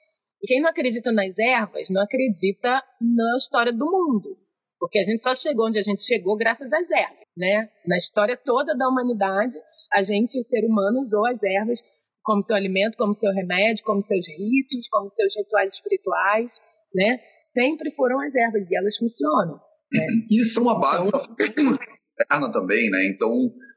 Quem não acredita nas ervas não acredita na história do mundo. Porque a gente só chegou onde a gente chegou graças às ervas, né? Na história toda da humanidade, a gente, o ser humano, usou as ervas como seu alimento, como seu remédio, como seus ritos, como seus rituais espirituais, né? Sempre foram as ervas e elas funcionam. Né? E são a base então, da interna também, né? Então,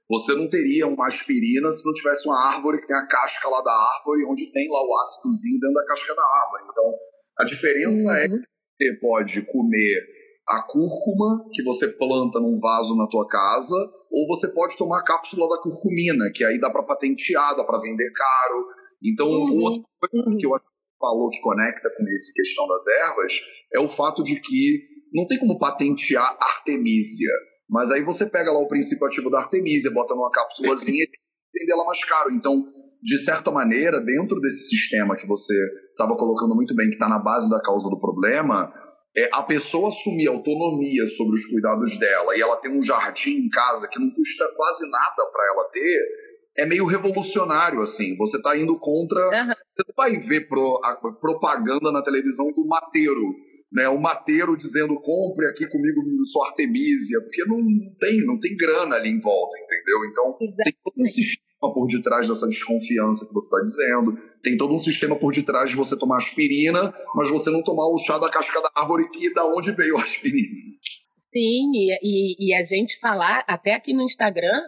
você não teria uma aspirina se não tivesse uma árvore que tem a casca lá da árvore, onde tem lá o ácidozinho dentro da casca da árvore. Então, a diferença é uhum. é que você pode comer a cúrcuma que você planta num vaso na tua casa, ou você pode tomar a cápsula da curcumina, que aí dá para patentear, dá para vender caro. Então, uhum. outra coisa uhum. que eu acho que falou que conecta com essa questão das ervas é o fato de que não tem como patentear artemisia, mas aí você pega lá o princípio ativo da artemisia, bota numa cápsulazinha e vende ela mais caro. Então, de certa maneira, dentro desse sistema que você estava colocando muito bem, que está na base da causa do problema, é, a pessoa assumir autonomia sobre os cuidados dela e ela tem um jardim em casa que não custa quase nada para ela ter, é meio revolucionário, assim. Você está indo contra. Uhum. Você vai ver pro, a propaganda na televisão do mateiro. Né, o mateiro dizendo compre aqui comigo sua artemisia, porque não tem, não tem grana ali em volta, entendeu? Então Exatamente. tem todo um sistema por detrás dessa desconfiança que você está dizendo. Tem todo um sistema por detrás de você tomar aspirina, mas você não tomar o chá da casca da árvore que da onde veio a aspirina. Sim, e, e, e a gente falar, até aqui no Instagram,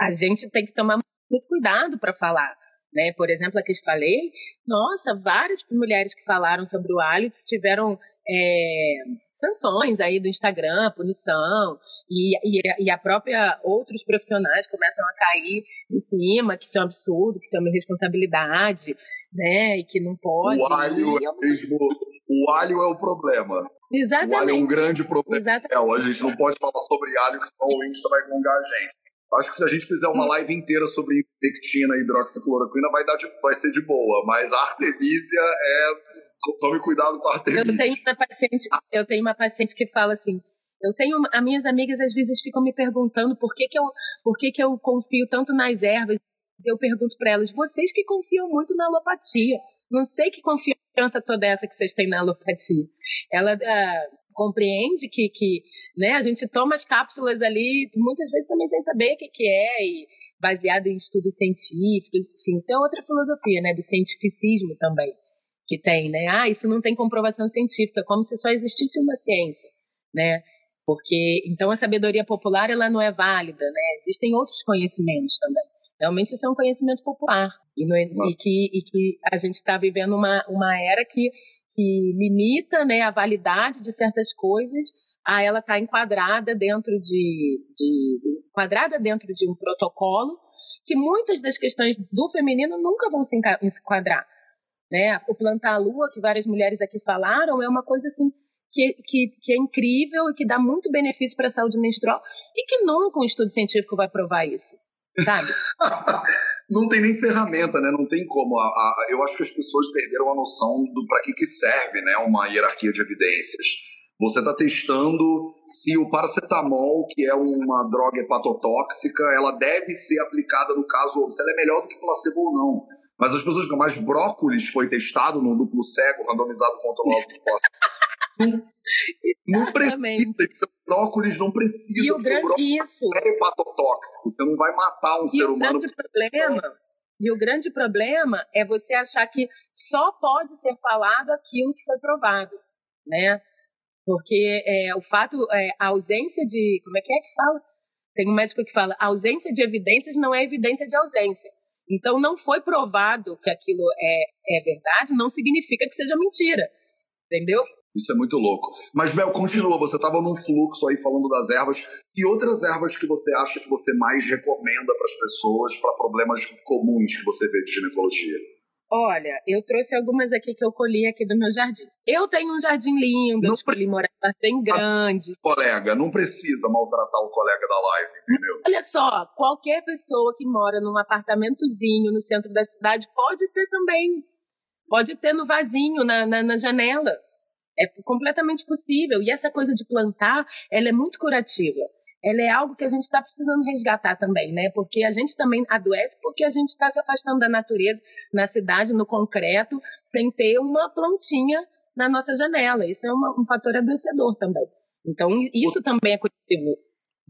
a gente tem que tomar muito cuidado para falar. Né? Por exemplo, a que eu falei, nossa, várias mulheres que falaram sobre o hálito tiveram é, sanções aí do Instagram, punição, e, e, e, a própria outros profissionais começam a cair em cima, que isso é um absurdo, que isso é uma responsabilidade, né, e que não pode. O alho é mesmo, o alho é o problema. Exatamente. O alho é um grande problema. Exatamente. É, a gente não pode falar sobre alho, que senão o Insta vai gongar a gente. Acho que se a gente fizer uma live inteira sobre pectina e hidroxicloroquina, vai, dar de, vai ser de boa. Mas a artemisia é. Tome cuidado com a artemisia. Eu tenho uma paciente, eu tenho uma paciente que fala assim: eu tenho, as minhas amigas às vezes ficam me perguntando por que, que, eu, por que, que eu confio tanto nas ervas. Eu pergunto para elas, vocês que confiam muito na alopatia. Não sei que confiança toda essa que vocês têm na alopatia. Ela uh, compreende que, que né, a gente toma as cápsulas ali, muitas vezes também sem saber o que, que é, e baseado em estudos científicos, enfim, isso é outra filosofia, né, do cientificismo também, que tem, né, ah, isso não tem comprovação científica, como se só existisse uma ciência, né, porque então a sabedoria popular ela não é válida, né? Existem outros conhecimentos também. Realmente isso é um conhecimento popular e, é, e que, e que a gente está vivendo uma, uma era que, que limita né, a validade de certas coisas a ela estar tá enquadrada dentro de, de enquadrada dentro de um protocolo que muitas das questões do feminino nunca vão se enquadrar. Né? O plantar a lua, que várias mulheres aqui falaram, é uma coisa assim que, que, que é incrível e que dá muito benefício para a saúde menstrual e que nunca um estudo científico vai provar isso. Sabe? não tem nem ferramenta, né? Não tem como. A, a, eu acho que as pessoas perderam a noção do para que, que serve né? uma hierarquia de evidências. Você está testando se o paracetamol, que é uma droga hepatotóxica, ela deve ser aplicada no caso, se ela é melhor do que placebo ou não. Mas as pessoas ficam, mas brócolis foi testado no duplo cego, randomizado controlado não precisa, brócolis não precisa. E o grande isso. É hepatotóxico, você não vai matar um e ser humano. Grande problema, e o grande problema é você achar que só pode ser falado aquilo que foi provado, né? Porque é, o fato, é, a ausência de. Como é que é que fala? Tem um médico que fala: a ausência de evidências não é evidência de ausência. Então, não foi provado que aquilo é, é verdade, não significa que seja mentira. Entendeu? Isso é muito louco. Mas, Bel, continua. Você estava num fluxo aí falando das ervas. Que outras ervas que você acha que você mais recomenda para as pessoas para problemas comuns que você vê de ginecologia? Olha, eu trouxe algumas aqui que eu colhi aqui do meu jardim. Eu tenho um jardim lindo, não eu escolhi morar bem grande. Colega, não precisa maltratar o colega da live, entendeu? Olha só, qualquer pessoa que mora num apartamentozinho no centro da cidade pode ter também. Pode ter no vasinho, na, na, na janela. É completamente possível. E essa coisa de plantar, ela é muito curativa. Ela é algo que a gente está precisando resgatar também, né? Porque a gente também adoece porque a gente está se afastando da natureza, na cidade, no concreto, sem ter uma plantinha na nossa janela. Isso é uma, um fator adoecedor também. Então, isso também é curativo.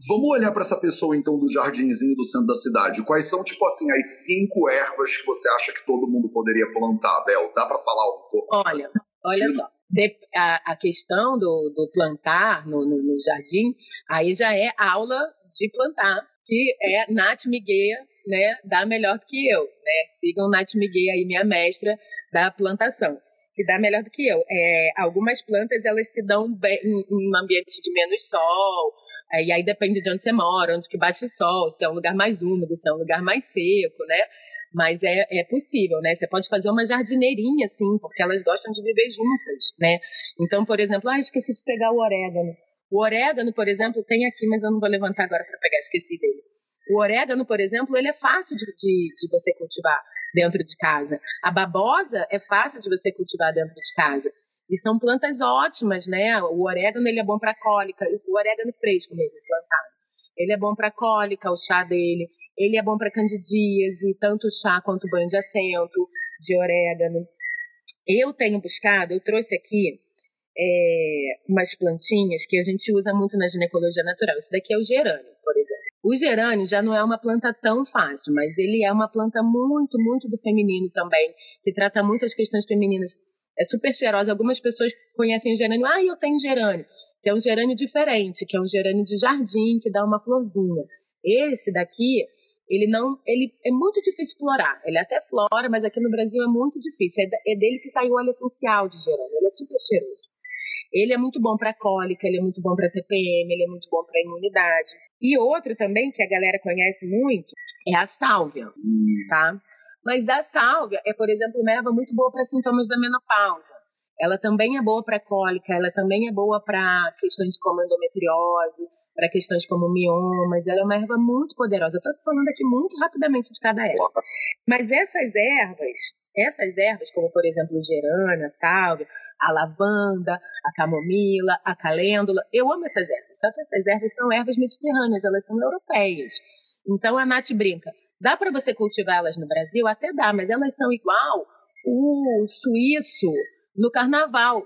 Vamos olhar para essa pessoa, então, do jardinzinho do centro da cidade. Quais são, tipo assim, as cinco ervas que você acha que todo mundo poderia plantar, Bel? Dá para falar um pouco? Olha, olha só de, a, a, questão do, do plantar no, no, no, jardim, aí já é aula de plantar, que é Nath Miguel, né, dá melhor do que eu, né? Sigam Nath Miguel aí, minha mestra da plantação, que dá melhor do que eu. É, algumas plantas, elas se dão bem em um ambiente de menos sol, é, e aí depende de onde você mora, onde que bate sol, se é um lugar mais úmido, se é um lugar mais seco, né? Mas é, é possível, né? Você pode fazer uma jardineirinha, assim, porque elas gostam de viver juntas, né? Então, por exemplo, ah, esqueci de pegar o orégano. O orégano, por exemplo, tem aqui, mas eu não vou levantar agora para pegar, esqueci dele. O orégano, por exemplo, ele é fácil de, de, de, você cultivar dentro de casa. A babosa é fácil de você cultivar dentro de casa. E são plantas ótimas, né? O orégano ele é bom para cólica, o orégano fresco mesmo, plantado. Ele é bom para cólica, o chá dele. Ele é bom para candidíase, tanto chá quanto banho de assento, de orégano. Eu tenho buscado, eu trouxe aqui é, umas plantinhas que a gente usa muito na ginecologia natural. Esse daqui é o gerânio, por exemplo. O gerânio já não é uma planta tão fácil, mas ele é uma planta muito, muito do feminino também, que trata muitas questões femininas. É super cheirosa. Algumas pessoas conhecem o gerânio. Ah, eu tenho gerânio que é um gerânio diferente, que é um gerânio de jardim, que dá uma florzinha. Esse daqui, ele não, ele é muito difícil florar. Ele até flora, mas aqui no Brasil é muito difícil. É, é dele que sai o óleo essencial de gerânio. Ele é super cheiroso. Ele é muito bom para cólica, ele é muito bom para TPM, ele é muito bom para imunidade. E outro também que a galera conhece muito é a sálvia, tá? Mas a sálvia é, por exemplo, uma erva muito boa para sintomas da menopausa ela também é boa para cólica, ela também é boa para questões como endometriose, para questões como miomas. Ela é uma erva muito poderosa. Eu estou falando aqui muito rapidamente de cada erva. Mas essas ervas, essas ervas, como por exemplo o gerânio, a lavanda, a camomila, a calêndula, eu amo essas ervas. Só que essas ervas são ervas mediterrâneas, elas são europeias. Então a Nath brinca, dá para você cultivar elas no Brasil? Até dá, mas elas são igual o suíço, no carnaval,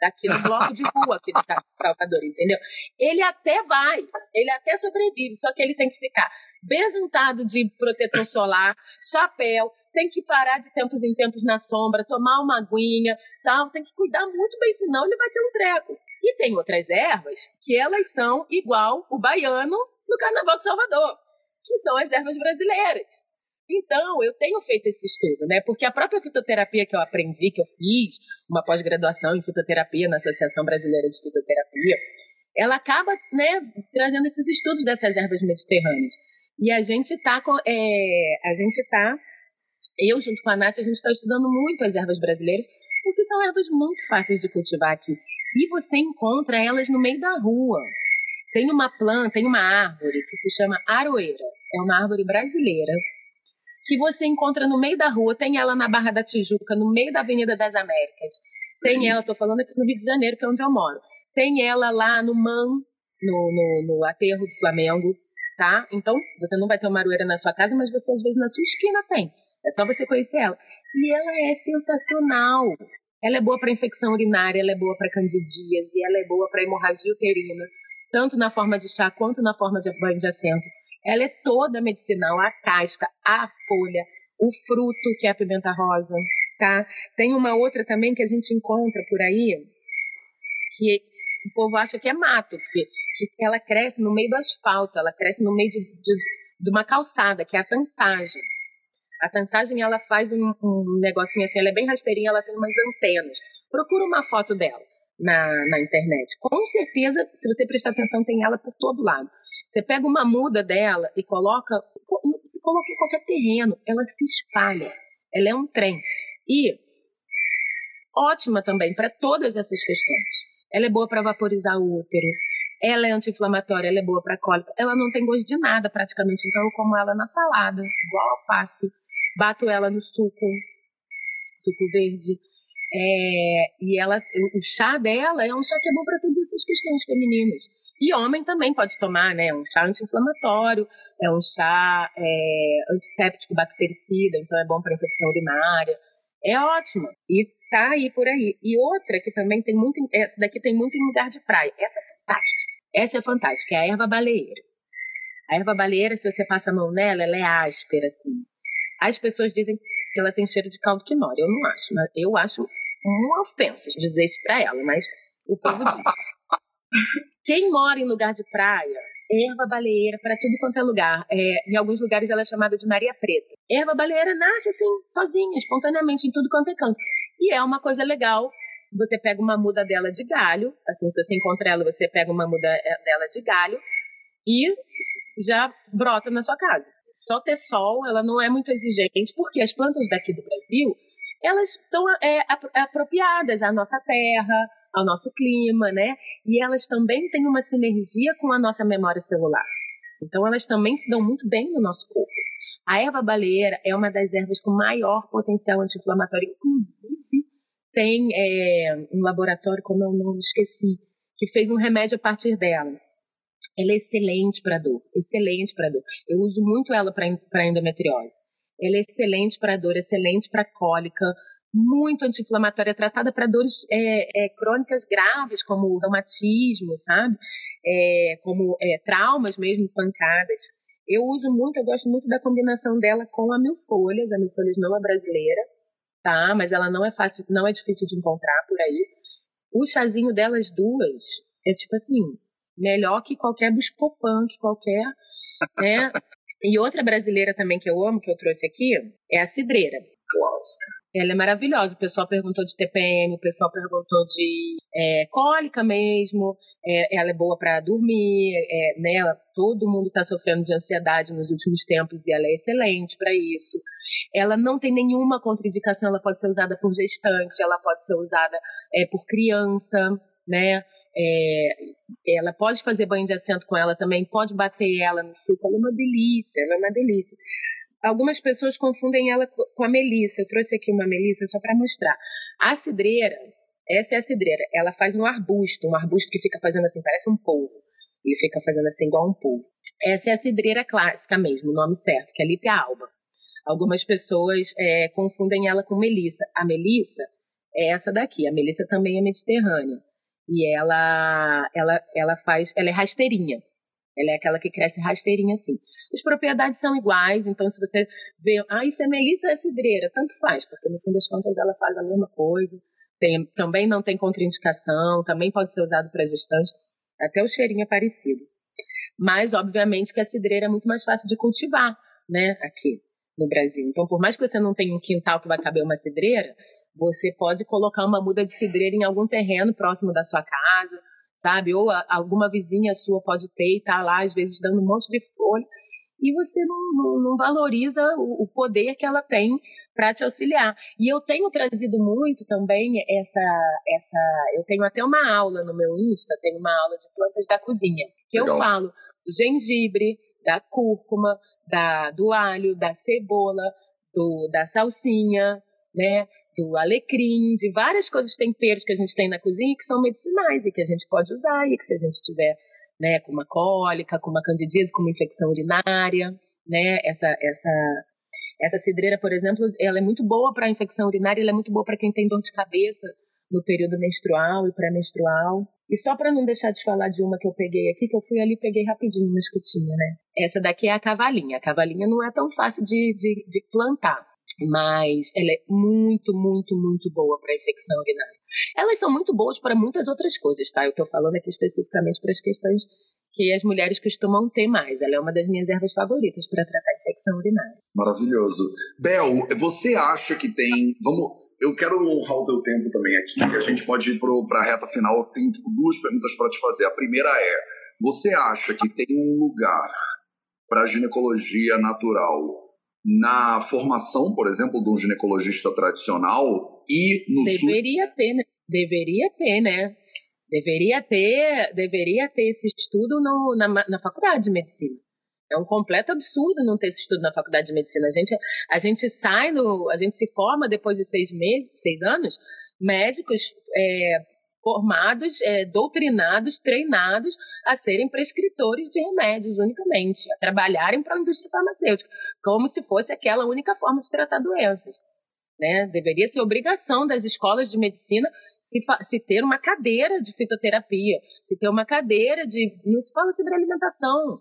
daqui no bloco de rua aqui de Salvador, entendeu? Ele até vai, ele até sobrevive, só que ele tem que ficar besuntado de protetor solar, chapéu, tem que parar de tempos em tempos na sombra, tomar uma aguinha, tal, tem que cuidar muito bem, senão ele vai ter um treco. E tem outras ervas que elas são igual o baiano no Carnaval de Salvador, que são as ervas brasileiras. Então, eu tenho feito esse estudo, né? Porque a própria fitoterapia que eu aprendi, que eu fiz, uma pós-graduação em fitoterapia na Associação Brasileira de Fitoterapia, ela acaba, né, trazendo esses estudos dessas ervas mediterrâneas. E a gente tá com, é, a gente tá, eu junto com a Nath, a gente está estudando muito as ervas brasileiras, porque são ervas muito fáceis de cultivar aqui. E você encontra elas no meio da rua. Tem uma planta, tem uma árvore que se chama aroeira. É uma árvore brasileira que você encontra no meio da rua, tem ela na Barra da Tijuca, no meio da Avenida das Américas. Tem ela, estou falando aqui no Rio de Janeiro, que é onde eu moro. Tem ela lá no MAN, no, no, no aterro do Flamengo, tá? Então, você não vai ter uma aroeira na sua casa, mas você às vezes na sua esquina tem. É só você conhecer ela. E ela é sensacional. Ela é boa para infecção urinária, ela é boa para candidíase, ela é boa para hemorragia uterina, tanto na forma de chá quanto na forma de banho de assento. Ela é toda medicinal, a casca, a folha, o fruto, que é a pimenta rosa, tá? Tem uma outra também que a gente encontra por aí, que o povo acha que é mato, que, que ela cresce no meio do asfalto, ela cresce no meio de, de, de uma calçada, que é a tansagem. A tansagem, ela faz um, um negocinho assim, ela é bem rasteirinha, ela tem umas antenas. Procura uma foto dela. na, na internet. Com certeza, se você prestar atenção, tem ela por todo lado. Você pega uma muda dela e coloca, se coloca em qualquer terreno, ela se espalha. Ela é um trem. E ótima também para todas essas questões. Ela é boa para vaporizar o útero, ela é anti-inflamatória, ela é boa para cólica. Ela não tem gosto de nada praticamente, então eu como ela na salada, igual alface. Bato ela no suco, suco verde. É, e ela, o chá dela é um chá que é bom para todas essas questões femininas. E homem também pode tomar, né? Um chá anti-inflamatório, é um chá é, antisséptico bactericida, então é bom para infecção urinária. É ótimo. E tá aí por aí. E outra que também tem muito, essa daqui tem muito em lugar de praia. Essa é fantástica. Essa é fantástica, é a erva baleeira. A erva baleeira, se você passa a mão nela, ela é áspera, assim. As pessoas dizem que ela tem cheiro de caldo quinória. Eu não acho, mas eu acho uma ofensa dizer isso pra ela, mas o povo diz. Quem mora em lugar de praia, erva baleeira para tudo quanto é lugar. É, em alguns lugares ela é chamada de Maria Preta. Erva baleeira nasce assim, sozinha, espontaneamente, em tudo quanto é canto. E é uma coisa legal. Você pega uma muda dela de galho, assim, se você encontra ela, você pega uma muda é, dela de galho e já brota na sua casa. Só ter sol, ela não é muito exigente, porque as plantas daqui do Brasil, elas estão é, apropriadas à nossa terra, ao nosso clima, né? E elas também têm uma sinergia com a nossa memória celular. Então, elas também se dão muito bem no nosso corpo. A erva baleeira é uma das ervas com maior potencial anti-inflamatório. Inclusive, tem é, um laboratório, como é o nome, esqueci, que fez um remédio a partir dela. Ela é excelente para dor, excelente para dor. Eu uso muito ela para endometriose. Ela é excelente para dor, excelente para cólica, muito anti-inflamatória, tratada para dores é, é, crônicas graves, como reumatismo, sabe? É, como é, traumas mesmo, pancadas. Eu uso muito, eu gosto muito da combinação dela com a mil folhas. A mil folhas não é brasileira, tá? Mas ela não é fácil, não é difícil de encontrar por aí. O chazinho delas duas é tipo assim, melhor que qualquer buscopan, que qualquer, né? E outra brasileira também que eu amo, que eu trouxe aqui, é a cidreira. Clássica. Ela é maravilhosa. O pessoal perguntou de TPM, o pessoal perguntou de é, cólica mesmo. É, ela é boa para dormir, é, né? Todo mundo está sofrendo de ansiedade nos últimos tempos e ela é excelente para isso. Ela não tem nenhuma contraindicação. Ela pode ser usada por gestante, ela pode ser usada é, por criança, né? É, ela pode fazer banho de assento com ela também, pode bater ela no suco, ela é uma delícia, ela é uma delícia. Algumas pessoas confundem ela com a melissa. Eu trouxe aqui uma melissa só para mostrar. A cidreira, essa é a cidreira. Ela faz um arbusto, um arbusto que fica fazendo assim, parece um polvo. Ele fica fazendo assim igual um polvo. Essa é a cidreira clássica mesmo, o nome certo, que é Lípia alba. Algumas pessoas é, confundem ela com melissa. A melissa é essa daqui. A melissa também é mediterrânea. E ela, ela, ela faz, ela é rasteirinha. Ela é aquela que cresce rasteirinha assim. As propriedades são iguais, então se você vê, ah, isso é melissa ou é cidreira, tanto faz, porque no fim das contas ela faz a mesma coisa. Tem, também não tem contraindicação, também pode ser usado para gestante, até o cheirinho é parecido. Mas, obviamente, que a cidreira é muito mais fácil de cultivar, né, aqui no Brasil. Então, por mais que você não tenha um quintal que vai caber uma cidreira, você pode colocar uma muda de cidreira em algum terreno próximo da sua casa, sabe? Ou a, alguma vizinha sua pode ter e tá lá, às vezes, dando um monte de folha, e você não, não, não valoriza o, o, poder que ela tem para te auxiliar. E eu tenho trazido muito também essa, essa. Eu tenho até uma aula no meu Insta, tenho uma aula de plantas da cozinha, que Legal. eu falo do gengibre, da cúrcuma, da, do alho, da cebola, do, da salsinha, né? Do alecrim, de várias coisas temperos que a gente tem na cozinha que são medicinais e que a gente pode usar e que se a gente tiver né, com uma cólica, com uma candidíase, com uma infecção urinária, né, essa essa essa cidreira, por exemplo, ela é muito boa para infecção urinária, ela é muito boa para quem tem dor de cabeça no período menstrual e pré-menstrual. E só para não deixar de falar de uma que eu peguei aqui, que eu fui ali e peguei rapidinho uma escutinha, né? Essa daqui é a cavalinha. A cavalinha não é tão fácil de, de, de plantar mas ela é muito, muito, muito boa para infecção urinária. Elas são muito boas para muitas outras coisas, tá? Eu estou falando aqui especificamente para as questões que as mulheres costumam ter mais. Ela é uma das minhas ervas favoritas para tratar infecção urinária. Maravilhoso. Bel, você acha que tem. Vamos eu quero honrar o teu tempo também aqui. A gente pode ir para a reta final. Eu tenho tipo, duas perguntas para te fazer. A primeira é: você acha que tem um lugar para ginecologia natural na formação, por exemplo, de um ginecologista tradicional e no deveria sul... ter, né? Deveria ter, né? Deveria ter, deveria ter esse estudo no, na, na faculdade de medicina. É um completo absurdo não ter esse estudo na faculdade de medicina. A gente, a gente sai no, a gente se forma depois de seis meses, seis anos, médicos é, formados, é, doutrinados, treinados a serem prescritores de remédios unicamente, a trabalharem para a indústria farmacêutica, como se fosse aquela única forma de tratar doenças. Né? Deveria ser obrigação das escolas de medicina se, se, ter uma cadeira de fitoterapia, se ter uma cadeira de. Não se fala sobre alimentação,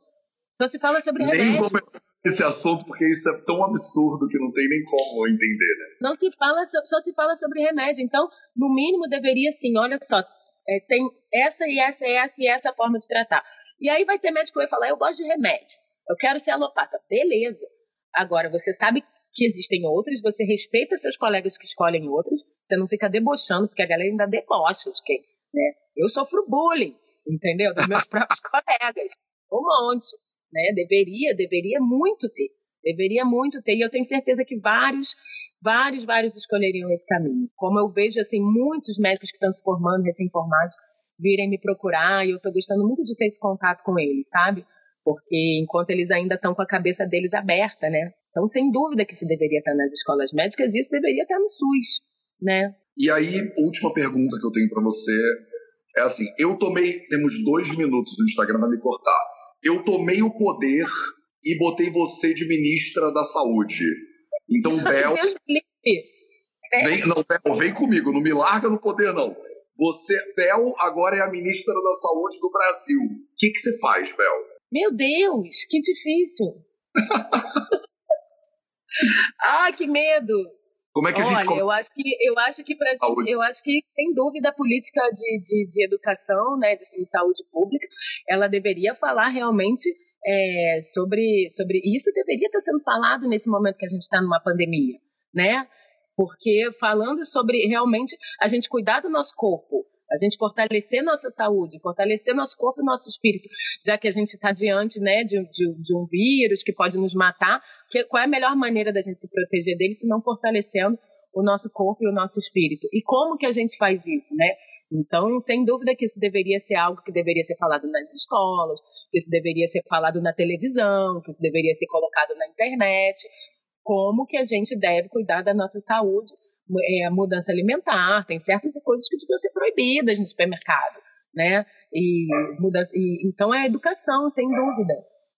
só se fala sobre nem remédio. vou esse assunto porque isso é tão absurdo que não tem nem como entender, né? Não se fala, só se fala sobre remédio. Então, no mínimo, deveria sim, olha só, é, tem essa e essa e essa e essa forma de tratar. E aí vai ter médico que vai falar, eu gosto de remédio, eu quero ser alopata. Beleza. Agora, você sabe que existem outros, você respeita seus colegas que escolhem outros, você não fica debochando, porque a galera ainda debocha de quem, né? Eu sofro bullying, entendeu? Dos meus próprios colegas. Um monte né? Deveria, deveria muito ter. Deveria muito ter. E eu tenho certeza que vários, vários, vários escolheriam esse caminho. Como eu vejo, assim, muitos médicos que estão se formando, recém-formados, virem me procurar e eu estou gostando muito de ter esse contato com eles, sabe? Porque enquanto eles ainda estão com a cabeça deles aberta, né? Então, sem dúvida que isso deveria estar nas escolas médicas e isso deveria estar no SUS, né? E aí, última pergunta que eu tenho para você é assim: eu tomei, temos dois minutos no Instagram para me cortar eu tomei o poder e botei você de ministra da Saúde. Então, Bel. Deus me Vem, não, Bel, vem comigo, não me larga no poder, não. Você, Bel, agora é a ministra da Saúde do Brasil. O que, que você faz, Bel? Meu Deus, que difícil. ah, que medo. Como é que Olha, a gente eu acho que eu acho que pra gente, eu acho que sem dúvida a política de, de, de educação, né, de, de, saúde pública, ela deveria falar realmente é, sobre sobre isso deveria estar sendo falado nesse momento que a gente está numa pandemia, né? Porque falando sobre realmente a gente cuidar do nosso corpo, a gente fortalecer nossa saúde, fortalecer nosso corpo e nosso espírito, já que a gente está diante né, de, de, de, um vírus que pode nos matar, que, qual é a melhor maneira da gente se proteger dele se não fortalecendo o nosso corpo e o nosso espírito? E como que a gente faz isso, né? Então, sem dúvida que isso deveria ser algo que deveria ser falado nas escolas, que isso deveria ser falado na televisão, que isso deveria ser colocado na internet, como que a gente deve cuidar da nossa saúde, é, mudança alimentar, tem certas coisas que deviam ser proibidas no supermercado, né? E, mudança, e então é a educação, sem dúvida,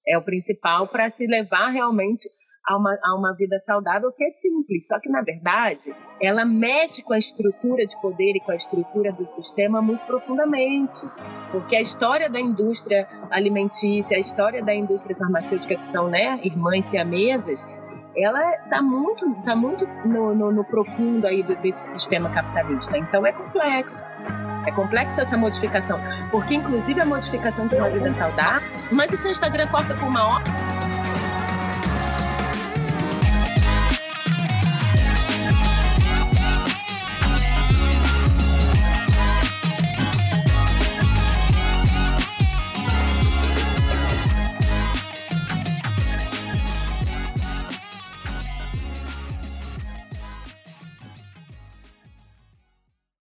é o principal para se levar realmente a uma, a uma vida saudável que é simples, só que na verdade ela mexe com a estrutura de poder e com a estrutura do sistema muito profundamente, porque a história da indústria alimentícia, a história da indústria farmacêutica que são né, irmãs siamesas, ela está muito, tá muito no, no, no profundo aí desse sistema capitalista. Então é complexo. É complexo essa modificação, porque inclusive a modificação de uma vida saudável, mas o seu Instagram corta com uma hora